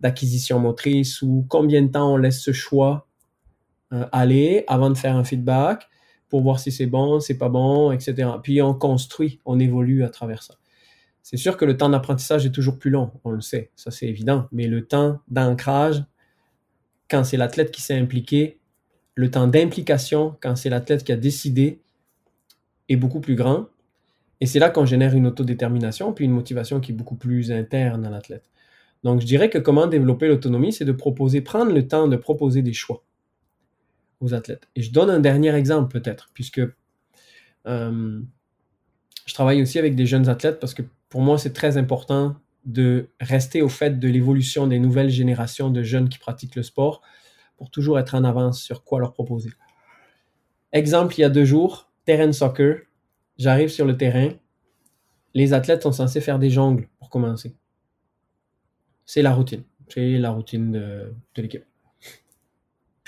d'acquisition motrice, ou combien de temps on laisse ce choix aller avant de faire un feedback pour voir si c'est bon, c'est pas bon, etc. Puis on construit, on évolue à travers ça. C'est sûr que le temps d'apprentissage est toujours plus long, on le sait, ça c'est évident, mais le temps d'ancrage, quand c'est l'athlète qui s'est impliqué, le temps d'implication, quand c'est l'athlète qui a décidé, est beaucoup plus grand. Et c'est là qu'on génère une autodétermination, puis une motivation qui est beaucoup plus interne à l'athlète. Donc je dirais que comment développer l'autonomie, c'est de proposer, prendre le temps de proposer des choix aux athlètes. Et je donne un dernier exemple peut-être, puisque euh, je travaille aussi avec des jeunes athlètes parce que pour moi, c'est très important de rester au fait de l'évolution des nouvelles générations de jeunes qui pratiquent le sport pour toujours être en avance sur quoi leur proposer. Exemple, il y a deux jours, terrain soccer, j'arrive sur le terrain, les athlètes sont censés faire des jongles pour commencer. C'est la routine. C'est la routine de, l'équipe.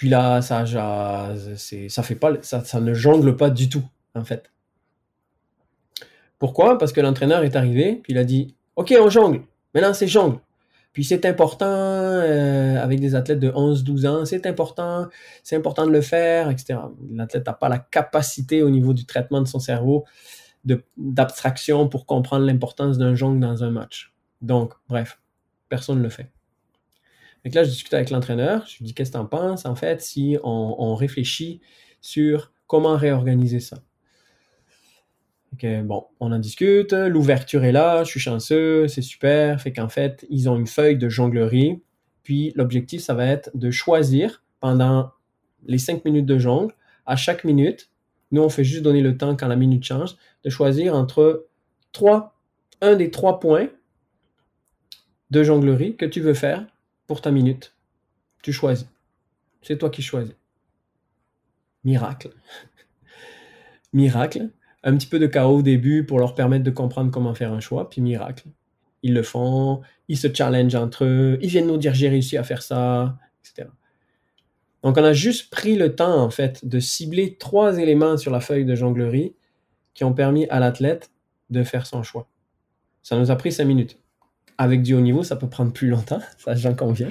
Puis là, ça fait pas, ça ne jongle pas du tout, en fait. Pourquoi? Parce que l'entraîneur est arrivé, puis il a dit OK, on jongle. Maintenant, c'est jongle. Puis c'est important, euh, avec des athlètes de 11-12 ans, c'est important, c'est important de le faire, etc. L'athlète n'a pas la capacité au niveau du traitement de son cerveau d'abstraction pour comprendre l'importance d'un jongle dans un match. Donc, bref, personne ne le fait. Donc là, je discute avec l'entraîneur, je lui dis qu'est-ce que tu en penses, en fait, si on réfléchit sur comment réorganiser ça? Bon, on en discute, l'ouverture est là, je suis chanceux, c'est super. Fait qu'en fait, ils ont une feuille de jonglerie. Puis l'objectif, ça va être de choisir pendant les cinq minutes de jongle, à chaque minute, nous on fait juste donner le temps quand la minute change, de choisir entre un des trois points de jonglerie que tu veux faire pour ta minute. Tu choisis. C'est toi qui choisis. Miracle. Miracle un petit peu de chaos au début pour leur permettre de comprendre comment faire un choix, puis miracle. Ils le font, ils se challengent entre eux, ils viennent nous dire j'ai réussi à faire ça, etc. Donc on a juste pris le temps en fait de cibler trois éléments sur la feuille de jonglerie qui ont permis à l'athlète de faire son choix. Ça nous a pris cinq minutes. Avec du haut niveau, ça peut prendre plus longtemps, ça j'en conviens.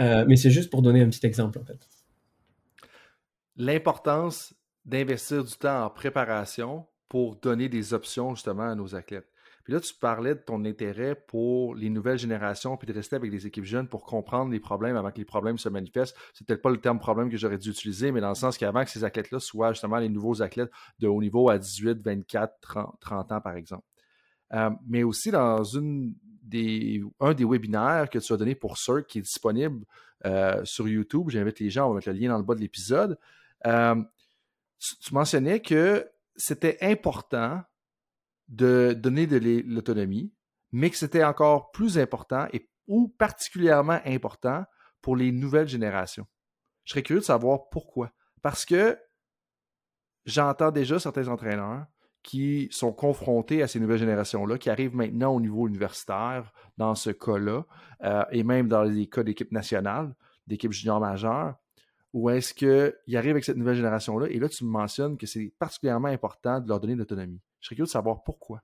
Euh, mais c'est juste pour donner un petit exemple en fait. L'importance d'investir du temps en préparation pour donner des options justement à nos athlètes. Puis là, tu parlais de ton intérêt pour les nouvelles générations, puis de rester avec des équipes jeunes pour comprendre les problèmes avant que les problèmes se manifestent. C'est peut-être pas le terme problème que j'aurais dû utiliser, mais dans le sens qu'avant que ces athlètes-là soient justement les nouveaux athlètes de haut niveau à 18, 24, 30, ans, par exemple. Euh, mais aussi dans un des webinaires que tu as donné pour CERC qui est disponible euh, sur YouTube, j'invite les gens, on va mettre le lien dans le bas de l'épisode. Euh, tu mentionnais que c'était important de donner de l'autonomie, mais que c'était encore plus important et ou particulièrement important pour les nouvelles générations. Je serais curieux de savoir pourquoi. Parce que j'entends déjà certains entraîneurs qui sont confrontés à ces nouvelles générations-là, qui arrivent maintenant au niveau universitaire, dans ce cas-là, euh, et même dans les cas d'équipe nationale, d'équipe junior majeure, ou est-ce qu'ils arrivent avec cette nouvelle génération-là? Et là, tu me mentionnes que c'est particulièrement important de leur donner de l'autonomie. Je serais curieux de savoir pourquoi.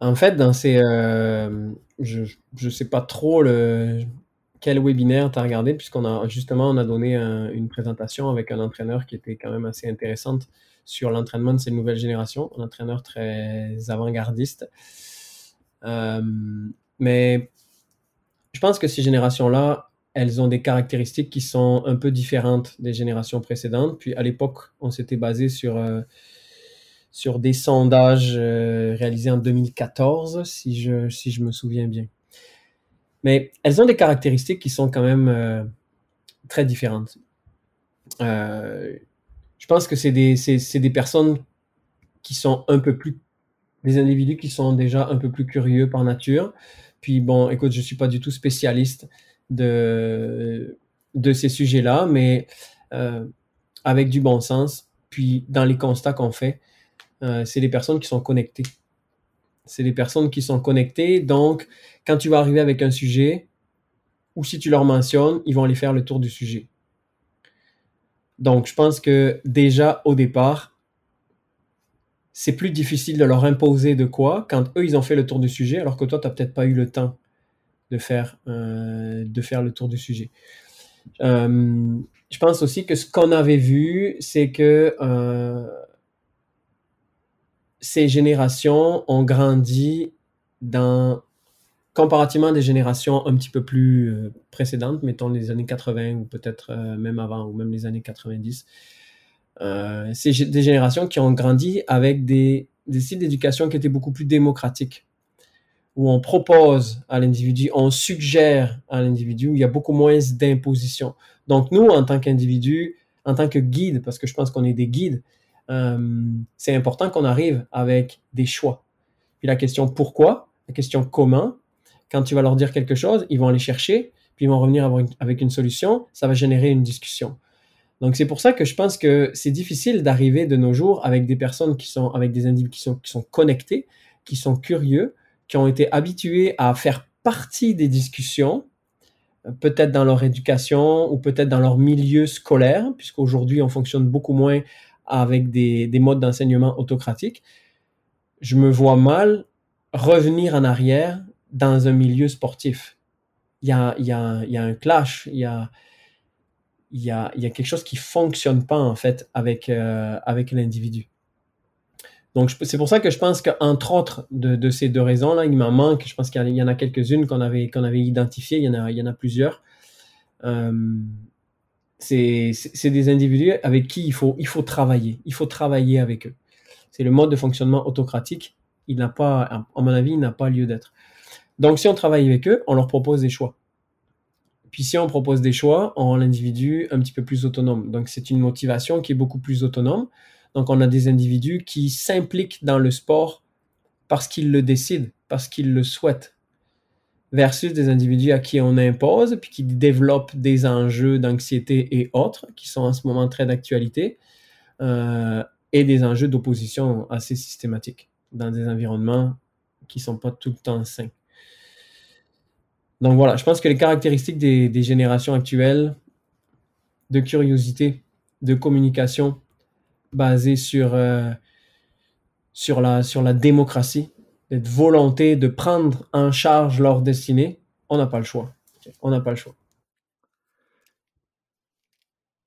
En fait, dans ces. Euh, je ne sais pas trop le, quel webinaire tu as regardé, puisqu'on a justement on a donné une présentation avec un entraîneur qui était quand même assez intéressante sur l'entraînement de ces nouvelles générations, un entraîneur très avant-gardiste. Euh, mais je pense que ces générations-là, elles ont des caractéristiques qui sont un peu différentes des générations précédentes. Puis à l'époque, on s'était basé sur, euh, sur des sondages euh, réalisés en 2014, si je, si je me souviens bien. Mais elles ont des caractéristiques qui sont quand même très différentes. Je pense que c'est des, des personnes qui sont un peu plus des individus qui sont déjà un peu plus curieux par nature. Puis bon, écoute, je suis pas du tout spécialiste de, de ces sujets-là, mais euh, avec du bon sens. Puis dans les constats qu'on fait, euh, c'est des personnes qui sont connectées. C'est des personnes qui sont connectées. Donc, quand tu vas arriver avec un sujet, ou si tu leur mentionnes, ils vont aller faire le tour du sujet. Donc, je pense que déjà au départ, c'est plus difficile de leur imposer de quoi quand eux, ils ont fait le tour du sujet, alors que toi, tu n'as peut-être pas eu le temps de faire, euh, de faire le tour du sujet. Euh, je pense aussi que ce qu'on avait vu, c'est que euh, ces générations ont grandi dans comparativement à des générations un petit peu plus précédentes, mettons les années 80 ou peut-être même avant ou même les années 90. c'est des générations qui ont grandi avec des, des styles d'éducation qui étaient beaucoup plus démocratiques où on propose à l'individu, on suggère à l'individu, il y a beaucoup moins d'imposition. Donc nous, en tant qu'individu, en tant que guide, parce que je pense qu'on est des guides, euh, c'est important qu'on arrive avec des choix. Puis la question pourquoi, la question comment, quand tu vas leur dire quelque chose, ils vont aller chercher, puis ils vont revenir avec une solution, ça va générer une discussion. Donc c'est pour ça que je pense que c'est difficile d'arriver de nos jours avec des personnes qui sont, avec des individus qui sont, connectés, qui sont curieux, qui ont été habitués à faire partie des discussions, peut-être dans leur éducation ou peut-être dans leur milieu scolaire, puisqu'aujourd'hui on fonctionne beaucoup moins avec des modes d'enseignement autocratiques. Je me vois mal revenir en arrière dans un milieu sportif. Il y a, un clash, il y a, quelque chose qui fonctionne pas en fait avec, euh, l'individu. Donc, c'est pour ça que je pense qu'entre autres de, ces deux raisons-là, il m'en manque. Je pense qu'il y en a quelques-unes qu'on avait, identifiées. Il y en a, il y en a plusieurs. Euh, c'est des individus avec qui il faut, il faut travailler. Il faut travailler avec eux. C'est le mode de fonctionnement autocratique. Il n'a pas, à mon avis, il n'a pas lieu d'être. Donc, si on travaille avec eux, on leur propose des choix. Puis si on propose des choix, on rend l'individu un petit peu plus autonome. Donc, c'est une motivation qui est beaucoup plus autonome. Donc, on a des individus qui s'impliquent dans le sport parce qu'ils le décident, parce qu'ils le souhaitent, versus des individus à qui on impose, puis qui développent des enjeux d'anxiété et autres, qui sont en ce moment très d'actualité, euh, et des enjeux d'opposition assez systématiques dans des environnements qui ne sont pas tout le temps sains. Donc voilà, je pense que les caractéristiques des générations actuelles de curiosité, de communication, basé sur, euh, sur, la, sur la démocratie, cette volonté de prendre en charge leur destinée, on n'a pas le choix. On n'a pas le choix.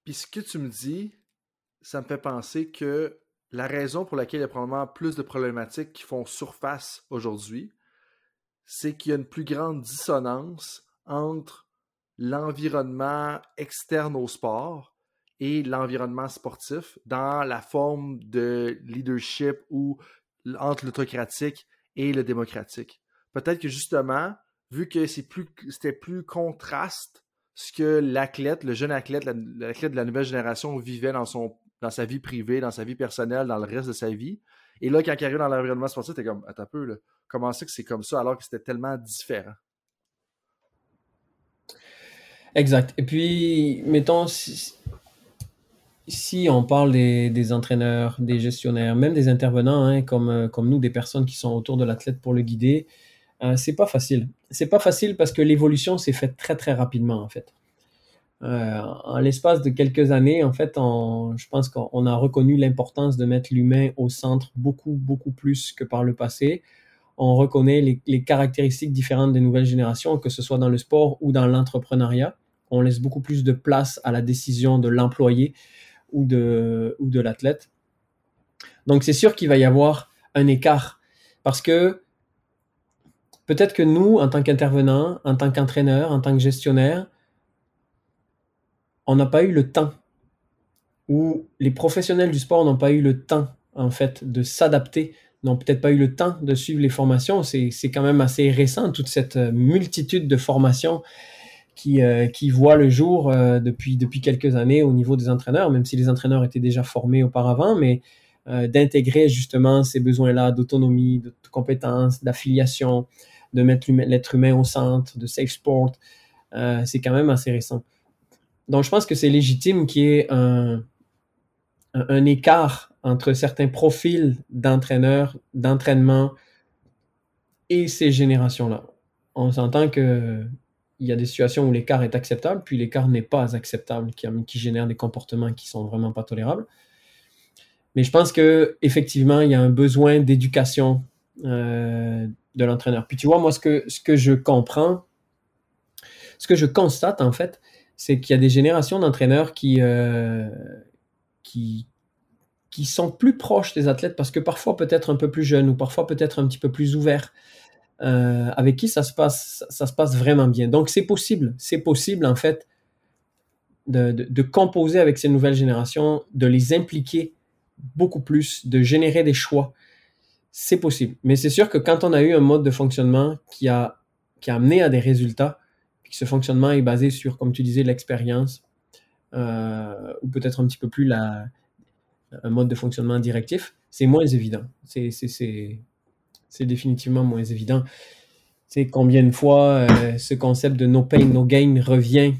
Puis ce que tu me dis, ça me fait penser que la raison pour laquelle il y a probablement plus de problématiques qui font surface aujourd'hui, c'est qu'il y a une plus grande dissonance entre l'environnement externe au sport et l'environnement sportif dans la forme de leadership ou entre l'autocratique et le démocratique. Peut-être que justement, vu que c'était plus contraste ce que l'athlète, le jeune athlète, l'athlète de la nouvelle génération vivait dans sa vie privée, dans sa vie personnelle, dans le reste de sa vie. Et là, quand il arrive dans l'environnement sportif, t'es comme, attends un peu, là, comment c'est que c'est comme ça alors que c'était tellement différent? Exact. Et puis, mettons, si on parle des, entraîneurs, des gestionnaires, même des intervenants, hein, comme, euh, comme nous, des personnes qui sont autour de l'athlète pour le guider, euh, c'est pas facile. C'est pas facile parce que l'évolution s'est faite très très rapidement en fait. Euh, en l'espace de quelques années, en fait, je pense qu'on a reconnu l'importance de mettre l'humain au centre beaucoup beaucoup plus que par le passé. On reconnaît les, caractéristiques différentes des nouvelles générations, que ce soit dans le sport ou dans l'entrepreneuriat. On laisse beaucoup plus de place à la décision de l'employé ou de, ou de l'athlète. Donc c'est sûr qu'il va y avoir un écart parce que peut-être que nous, en tant qu'intervenants, en tant qu'entraîneurs, en tant que gestionnaires, on n'a pas eu le temps ou les professionnels du sport n'ont pas eu le temps en fait de s'adapter, n'ont peut-être pas eu le temps de suivre les formations. C'est quand même assez récent toute cette multitude de formations qui, euh, qui voit le jour euh, depuis, depuis quelques années au niveau des entraîneurs, même si les entraîneurs étaient déjà formés auparavant, mais euh, d'intégrer justement ces besoins-là d'autonomie, de, compétences, d'affiliation, de mettre l'être humain au centre, de safe sport, c'est quand même assez récent. Donc je pense que c'est légitime qu'il y ait un, un écart entre certains profils d'entraîneurs, d'entraînement et ces générations-là. On s'entend que il y a des situations où l'écart est acceptable, puis l'écart n'est pas acceptable, qui, qui génère des comportements qui sont vraiment pas tolérables. Mais je pense que effectivement, il y a un besoin d'éducation euh, de l'entraîneur. Puis tu vois, moi, ce que, ce que je comprends, ce que je constate en fait, c'est qu'il y a des générations d'entraîneurs qui, euh, qui, qui sont plus proches des athlètes parce que parfois peut-être un peu plus jeunes ou parfois peut-être un petit peu plus ouverts euh, avec qui ça se passe, ça se passe vraiment bien. Donc c'est possible, c'est possible en fait de, de, composer avec ces nouvelles générations, de les impliquer beaucoup plus, de générer des choix. c'est possible. Mais c'est sûr que quand on a eu un mode de fonctionnement qui a, qui a amené à des résultats, puis que ce fonctionnement est basé sur, comme tu disais, l'expérience, euh, ou peut-être un petit peu plus la, un mode de fonctionnement directif, c'est moins évident. C'est, définitivement moins évident. C'est combien de fois euh, ce concept de no pain, no gain revient,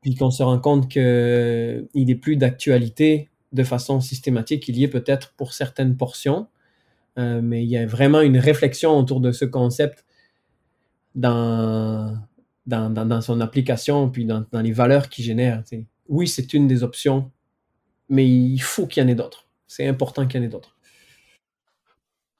puis qu'on se rend compte qu'il n'est plus d'actualité de façon systématique. Il y est peut-être pour certaines portions, euh, mais il y a vraiment une réflexion autour de ce concept dans, dans, dans, son application, puis dans, dans les valeurs qu'il génère. Oui, c'est une des options, mais il faut qu'il y en ait d'autres. C'est important qu'il y en ait d'autres.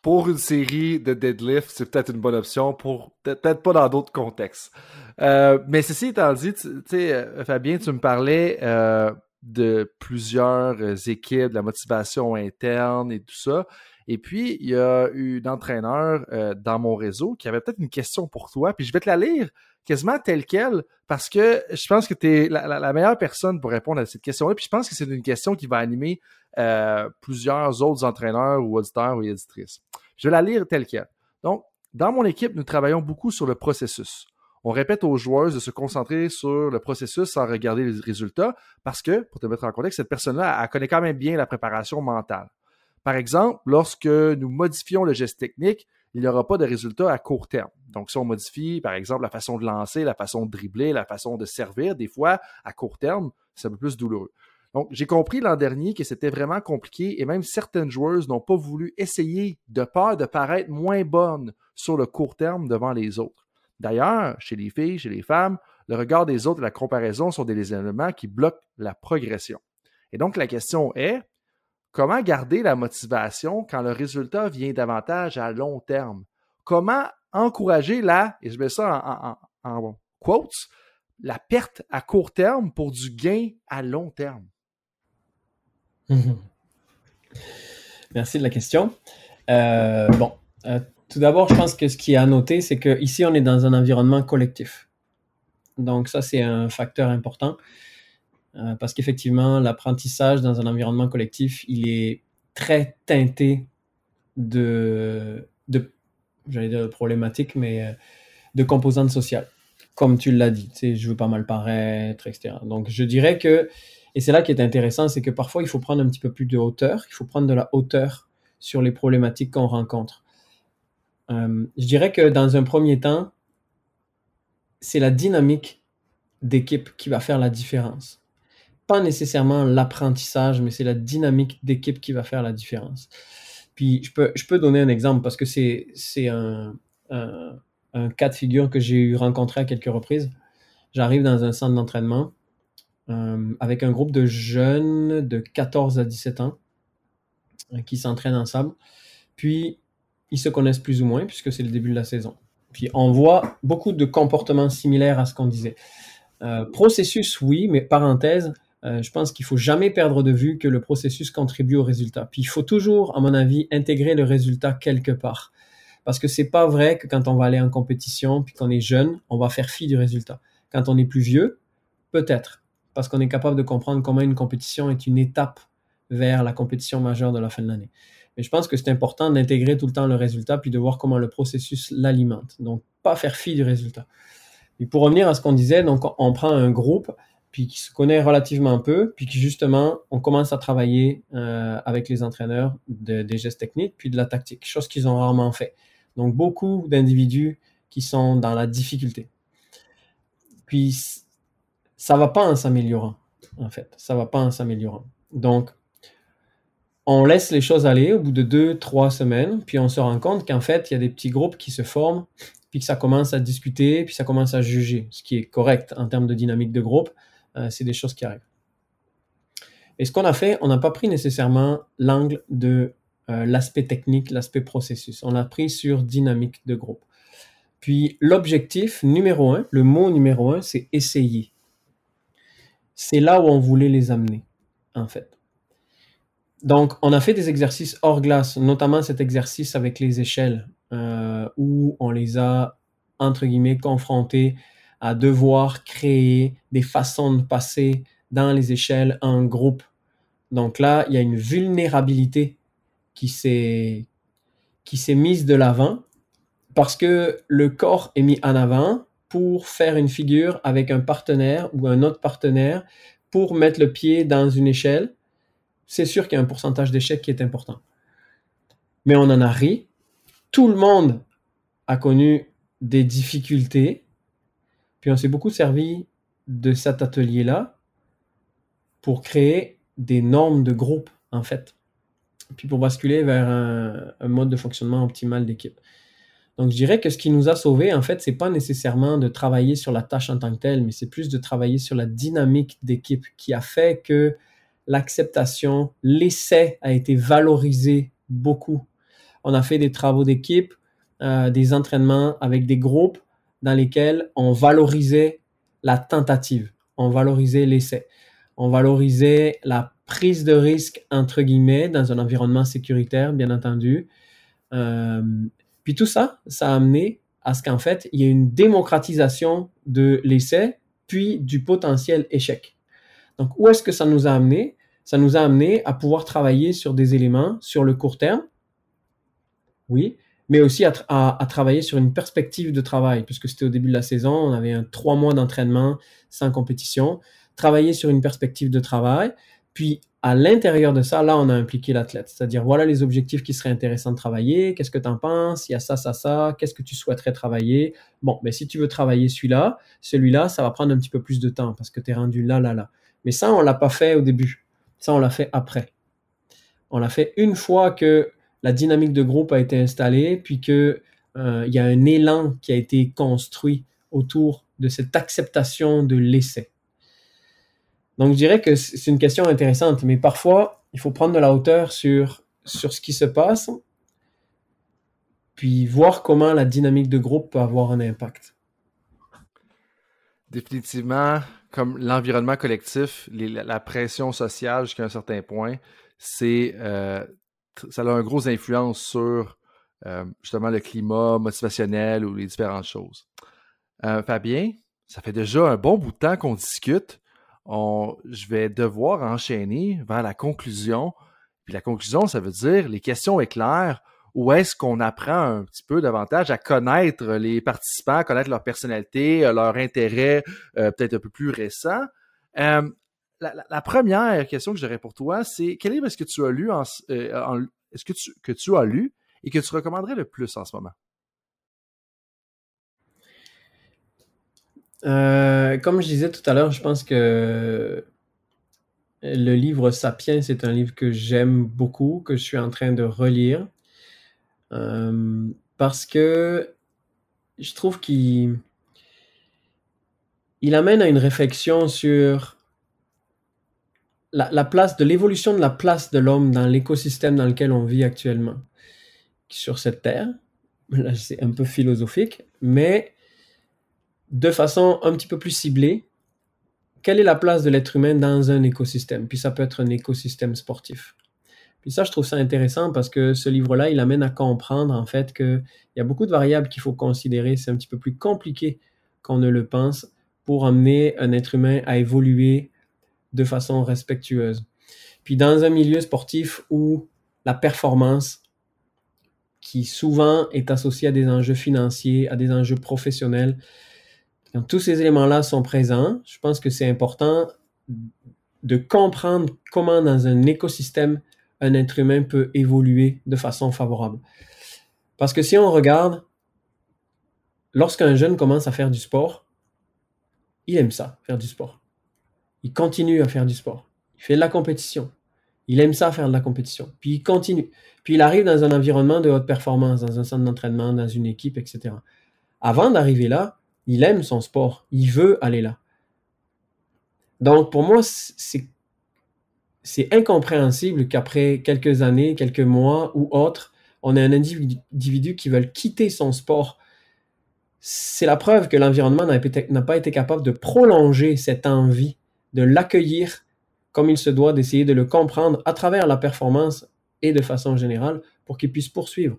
Pour une série de deadlift, c'est peut-être une bonne option, pour peut-être pas dans d'autres contextes. Euh, mais ceci étant dit, tu sais, euh, Fabien, tu me parlais euh, de plusieurs équipes, de la motivation interne et tout ça. Et puis, il y a eu un entraîneur dans mon réseau qui avait peut-être une question pour toi, puis je vais te la lire quasiment telle quelle, parce que je pense que tu es la, meilleure personne pour répondre à cette question-là. Puis je pense que c'est une question qui va animer euh, plusieurs autres entraîneurs ou auditeurs ou éditrices. Je vais la lire telle quelle. Donc, dans mon équipe, nous travaillons beaucoup sur le processus. On répète aux joueurs de se concentrer sur le processus sans regarder les résultats parce que, pour te mettre en contexte, cette personne-là, elle connaît quand même bien la préparation mentale. Par exemple, lorsque nous modifions le geste technique, il n'y aura pas de résultat à court terme. Donc, si on modifie, par exemple, la façon de lancer, la façon de dribbler, la façon de servir, des fois, à court terme, c'est un peu plus douloureux. Donc, j'ai compris l'an dernier que c'était vraiment compliqué et même certaines joueuses n'ont pas voulu essayer de peur de paraître moins bonnes sur le court terme devant les autres. D'ailleurs, chez les filles, chez les femmes, le regard des autres et la comparaison sont des éléments qui bloquent la progression. Et donc, la question est, Comment garder la motivation quand le résultat vient davantage à long terme? Comment encourager la, et je mets ça en, quotes, la perte à court terme pour du gain à long terme? Merci de la question. Euh, bon, euh, tout d'abord, je pense que ce qui est à noter, c'est qu'ici, on est dans un environnement collectif. Donc, ça, c'est un facteur important. Euh, parce qu'effectivement, l'apprentissage dans un environnement collectif, il est très teinté de, de j'allais dire problématiques, mais euh, de composantes sociales. Comme tu l'as dit, tu sais, je veux pas mal paraître, etc. Donc, je dirais que, et c'est là qui est intéressant, c'est que parfois, il faut prendre un petit peu plus de hauteur, il faut prendre de la hauteur sur les problématiques qu'on rencontre. Euh, je dirais que dans un premier temps, c'est la dynamique d'équipe qui va faire la différence pas nécessairement l'apprentissage, mais c'est la dynamique d'équipe qui va faire la différence. Puis je peux, je peux donner un exemple parce que c'est, c'est un, cas de figure que j'ai eu rencontré à quelques reprises. J'arrive dans un centre d'entraînement euh, avec un groupe de jeunes de 14 à 17 ans euh, qui s'entraînent ensemble. Puis ils se connaissent plus ou moins puisque c'est le début de la saison. Puis on voit beaucoup de comportements similaires à ce qu'on disait. Euh, processus, oui, mais parenthèse, euh, je pense qu'il faut jamais perdre de vue que le processus contribue au résultat. Puis il faut toujours, à mon avis, intégrer le résultat quelque part. Parce que c'est pas vrai que quand on va aller en compétition, puis qu'on est jeune, on va faire fi du résultat. Quand on est plus vieux, peut-être. Parce qu'on est capable de comprendre comment une compétition est une étape vers la compétition majeure de la fin de l'année. Mais je pense que c'est important d'intégrer tout le temps le résultat, puis de voir comment le processus l'alimente. Donc, pas faire fi du résultat. Et pour revenir à ce qu'on disait, donc on prend un groupe, puis qui se connaît relativement un peu, puis qui justement, on commence à travailler euh, avec les entraîneurs des gestes techniques, puis de la tactique, chose qu'ils ont rarement fait. Donc beaucoup d'individus qui sont dans la difficulté. Puis ça va pas en s'améliorant, en fait. Ça va pas en s'améliorant. Donc, on laisse les choses aller au bout de deux, trois semaines, puis on se rend compte qu'en fait, il y a des petits groupes qui se forment, puis que ça commence à discuter, puis ça commence à juger, ce qui est correct en termes de dynamique de groupe. Euh, c'est des choses qui arrivent. Et ce qu'on a fait, on n'a pas pris nécessairement l'angle de euh, l'aspect technique, l'aspect processus. On a pris sur dynamique de groupe. Puis l'objectif numéro un, le mot numéro un, c'est essayer. C'est là où on voulait les amener, en fait. Donc, on a fait des exercices hors glace, notamment cet exercice avec les échelles, euh, où on les a, entre guillemets, confrontés à devoir créer des façons de passer dans les échelles en groupe. Donc là, il y a une vulnérabilité qui s'est qui s'est mise de l'avant parce que le corps est mis en avant pour faire une figure avec un partenaire ou un autre partenaire pour mettre le pied dans une échelle. C'est sûr qu'il y a un pourcentage d'échec qui est important. Mais on en a ri. Tout le monde a connu des difficultés. Puis on s'est beaucoup servi de cet atelier-là pour créer des normes de groupe, en fait. Puis pour basculer vers un, mode de fonctionnement optimal d'équipe. Donc, je dirais que ce qui nous a sauvés, en fait, c'est pas nécessairement de travailler sur la tâche en tant que telle, mais c'est plus de travailler sur la dynamique d'équipe qui a fait que l'acceptation, l'essai a été valorisé beaucoup. On a fait des travaux d'équipe, euh, des entraînements avec des groupes dans lesquels on valorisait la tentative, on valorisait l'essai, on valorisait la prise de risque, entre guillemets, dans un environnement sécuritaire, bien entendu. Euh, puis tout ça, ça a amené à ce qu'en fait, il y ait une démocratisation de l'essai, puis du potentiel échec. Donc, où est-ce que ça nous a amené? Ça nous a amené à pouvoir travailler sur des éléments sur le court terme, oui, mais aussi à, travailler sur une perspective de travail, puisque c'était au début de la saison, on avait un trois mois d'entraînement sans compétition, travailler sur une perspective de travail, puis à l'intérieur de ça, là, on a impliqué l'athlète. C'est-à-dire, voilà les objectifs qui seraient intéressants de travailler. Qu'est-ce que tu en penses? Il y a ça, ça, ça. Qu'est-ce que tu souhaiterais travailler? Bon, mais si tu veux travailler celui-là, celui-là, ça va prendre un petit peu plus de temps parce que tu es rendu là, là, là. Mais ça, on l'a pas fait au début. Ça, on l'a fait après. On l'a fait une fois que la dynamique de groupe a été installée, puis que euh, y a un élan qui a été construit autour de cette acceptation de l'essai. Donc, je dirais que c'est une question intéressante, mais parfois, il faut prendre de la hauteur sur, sur ce qui se passe, puis voir comment la dynamique de groupe peut avoir un impact. Définitivement, comme l'environnement collectif, la, pression sociale jusqu'à un certain point, c'est euh, ça a une grosse influence sur euh, justement le climat motivationnel ou les différentes choses. Euh, Fabien, ça fait déjà un bon bout de temps qu'on discute je vais devoir enchaîner vers la conclusion. Puis la conclusion, ça veut dire les questions éclairent. Où est-ce qu'on apprend un petit peu davantage à connaître les participants, connaître leur personnalité, euh, leur intérêt peut-être un peu plus récent? La, première question que j'aurais pour toi, c'est quel livre est-ce que tu as lu est-ce que tu, as lu et que tu recommanderais le plus en ce moment? Euh, comme je disais tout à l'heure, je pense que le livre Sapiens, c'est un livre que j'aime beaucoup, que je suis en train de relire. Euh, parce que je trouve qu'il il amène à une réflexion sur la, la place de l'évolution de la place de l'homme dans l'écosystème dans lequel on vit actuellement sur cette terre. Là, c'est un peu philosophique, mais de façon un petit peu plus ciblée, quelle est la place de l'être humain dans un écosystème? Puis ça peut être un écosystème sportif. Puis ça, je trouve ça intéressant parce que ce livre-là, il amène à comprendre en fait qu'il y a beaucoup de variables qu'il faut considérer. C'est un petit peu plus compliqué qu'on ne le pense pour amener un être humain à évoluer de façon respectueuse. Puis dans un milieu sportif où la performance, qui souvent est associée à des enjeux financiers, à des enjeux professionnels, donc, tous ces éléments-là sont présents. Je pense que c'est important de comprendre comment dans un écosystème un être humain peut évoluer de façon favorable. Parce que si on regarde, lorsqu'un jeune commence à faire du sport, il aime ça, faire du sport. Il continue à faire du sport. Il fait de la compétition. Il aime ça, faire de la compétition. Puis il continue. Puis il arrive dans un environnement de haute performance, dans un centre d'entraînement, dans une équipe, etc. Avant d'arriver là, il aime son sport, il veut aller là. Donc pour moi, c'est incompréhensible qu'après quelques années, quelques mois ou autres, on ait un individu qui veut quitter son sport. C'est la preuve que l'environnement n'a pas été capable de prolonger cette envie, de l'accueillir comme il se doit, d'essayer de le comprendre à travers la performance et de façon générale pour qu'il puisse poursuivre.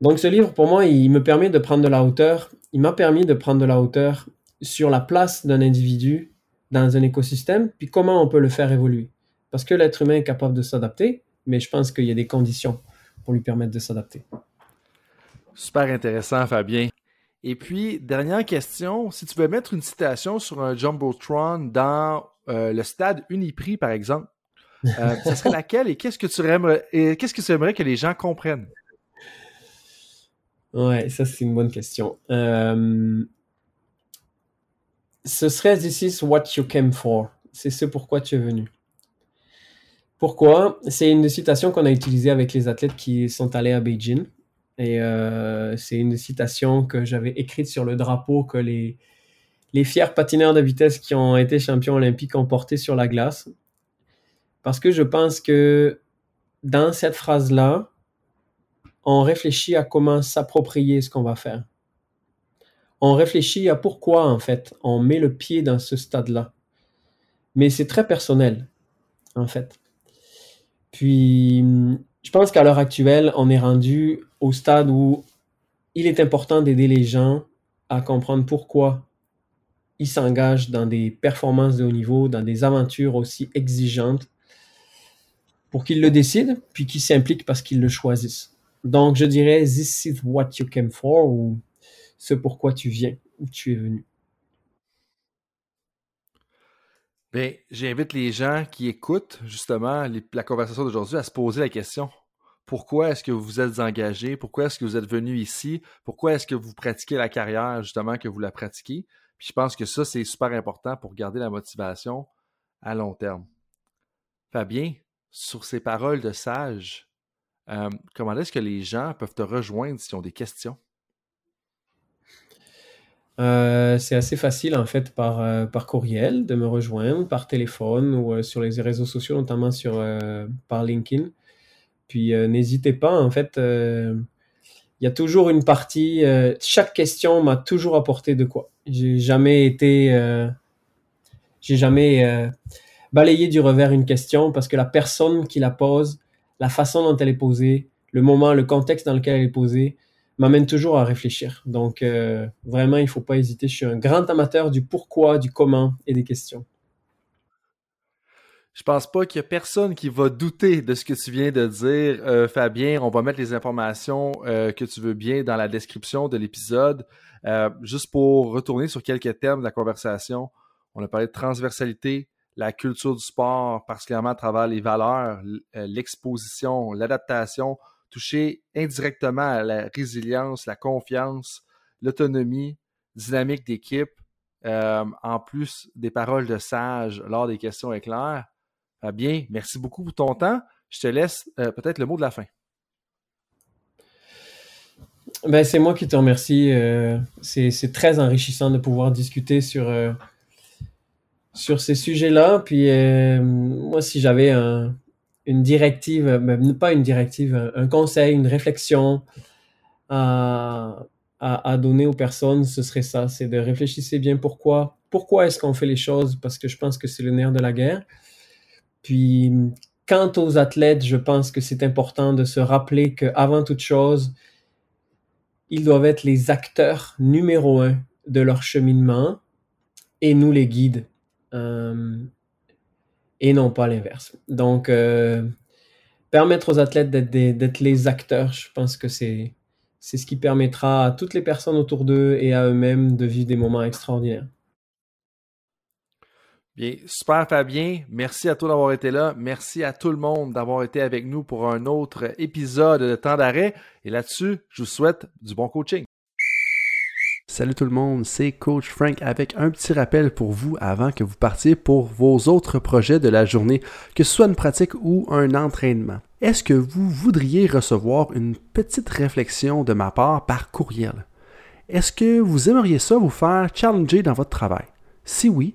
Donc ce livre, pour moi, il me permet de prendre de la hauteur. Il m'a permis de prendre de la hauteur sur la place d'un individu dans un écosystème, puis comment on peut le faire évoluer. Parce que l'être humain est capable de s'adapter, mais je pense qu'il y a des conditions pour lui permettre de s'adapter. Super intéressant, Fabien. Et puis, dernière question, si tu veux mettre une citation sur un Jumbotron dans euh, le stade Uniprix, par exemple, euh, ce serait laquelle et qu'est-ce que tu aimerais, qu'est-ce que tu aimerais que les gens comprennent? Ouais, ça c'est une bonne question. Euh, ce serait This is what you came for. C'est ce pourquoi tu es venu. Pourquoi? C'est une citation qu'on a utilisée avec les athlètes qui sont allés à Beijing. Et euh, c'est une citation que j'avais écrite sur le drapeau que les, les fiers patineurs de vitesse qui ont été champions olympiques ont porté sur la glace. Parce que je pense que dans cette phrase-là, on réfléchit à comment s'approprier ce qu'on va faire. On réfléchit à pourquoi, en fait, on met le pied dans ce stade-là. Mais c'est très personnel, en fait. Puis, je pense qu'à l'heure actuelle, on est rendu au stade où il est important d'aider les gens à comprendre pourquoi ils s'engagent dans des performances de haut niveau, dans des aventures aussi exigeantes, pour qu'ils le décident, puis qu'ils s'impliquent parce qu'ils le choisissent. Donc, je dirais, this is what you came for, ou ce pourquoi tu viens, ou tu es venu. Bien, j'invite les gens qui écoutent justement la conversation d'aujourd'hui à se poser la question. Pourquoi est-ce que vous vous êtes engagé? Pourquoi est-ce que vous êtes venu ici? Pourquoi est-ce que vous pratiquez la carrière justement que vous la pratiquez? Puis je pense que ça, c'est super important pour garder la motivation à long terme. Fabien, sur ces paroles de sage, euh, comment est-ce que les gens peuvent te rejoindre s'ils ont des questions? Euh, c'est assez facile en fait par, euh, par courriel de me rejoindre, par téléphone ou sur les réseaux sociaux, notamment sur, par LinkedIn. Puis n'hésitez pas, en fait, il y a toujours une partie, chaque question m'a toujours apporté de quoi. J'ai jamais été, j'ai jamais balayé du revers une question parce que la personne qui la pose la façon dont elle est posée, le moment, le contexte dans lequel elle est posée, m'amène toujours à réfléchir. Donc, euh, vraiment, il ne faut pas hésiter. Je suis un grand amateur du pourquoi, du comment et des questions. Je pense pas qu'il y a personne qui va douter de ce que tu viens de dire, euh, Fabien. On va mettre les informations euh, que tu veux bien dans la description de l'épisode. juste pour retourner sur quelques termes de la conversation, on a parlé de transversalité, la culture du sport, particulièrement à travers les valeurs, euh, l'exposition, l'adaptation, toucher indirectement à la résilience, la confiance, l'autonomie, dynamique d'équipe, euh, en plus des paroles de sage lors des questions éclairs. Bien, merci beaucoup pour ton temps. Je te laisse euh, peut-être le mot de la fin. Ben, c'est moi qui te remercie. c'est très enrichissant de pouvoir discuter sur sur ces sujets-là. Puis euh, moi, si j'avais une directive, euh, même pas une directive, un, conseil, une réflexion à, à, donner aux personnes, ce serait ça, c'est de réfléchir bien pourquoi, pourquoi est-ce qu'on fait les choses, parce que je pense que c'est le nerf de la guerre. Puis, quant aux athlètes, je pense que c'est important de se rappeler qu'avant toute chose, ils doivent être les acteurs numéro un de leur cheminement et nous les guides. Euh, et non pas l'inverse. Donc, euh, permettre aux athlètes d'être les acteurs, je pense que c'est ce qui permettra à toutes les personnes autour d'eux et à eux-mêmes de vivre des moments extraordinaires. Bien, super Fabien. Merci à toi d'avoir été là. Merci à tout le monde d'avoir été avec nous pour un autre épisode de Temps d'arrêt. Et là-dessus, je vous souhaite du bon coaching. Salut tout le monde, c'est Coach Frank avec un petit rappel pour vous avant que vous partiez pour vos autres projets de la journée, que ce soit une pratique ou un entraînement. Est-ce que vous voudriez recevoir une petite réflexion de ma part par courriel? Est-ce que vous aimeriez ça vous faire challenger dans votre travail? Si oui,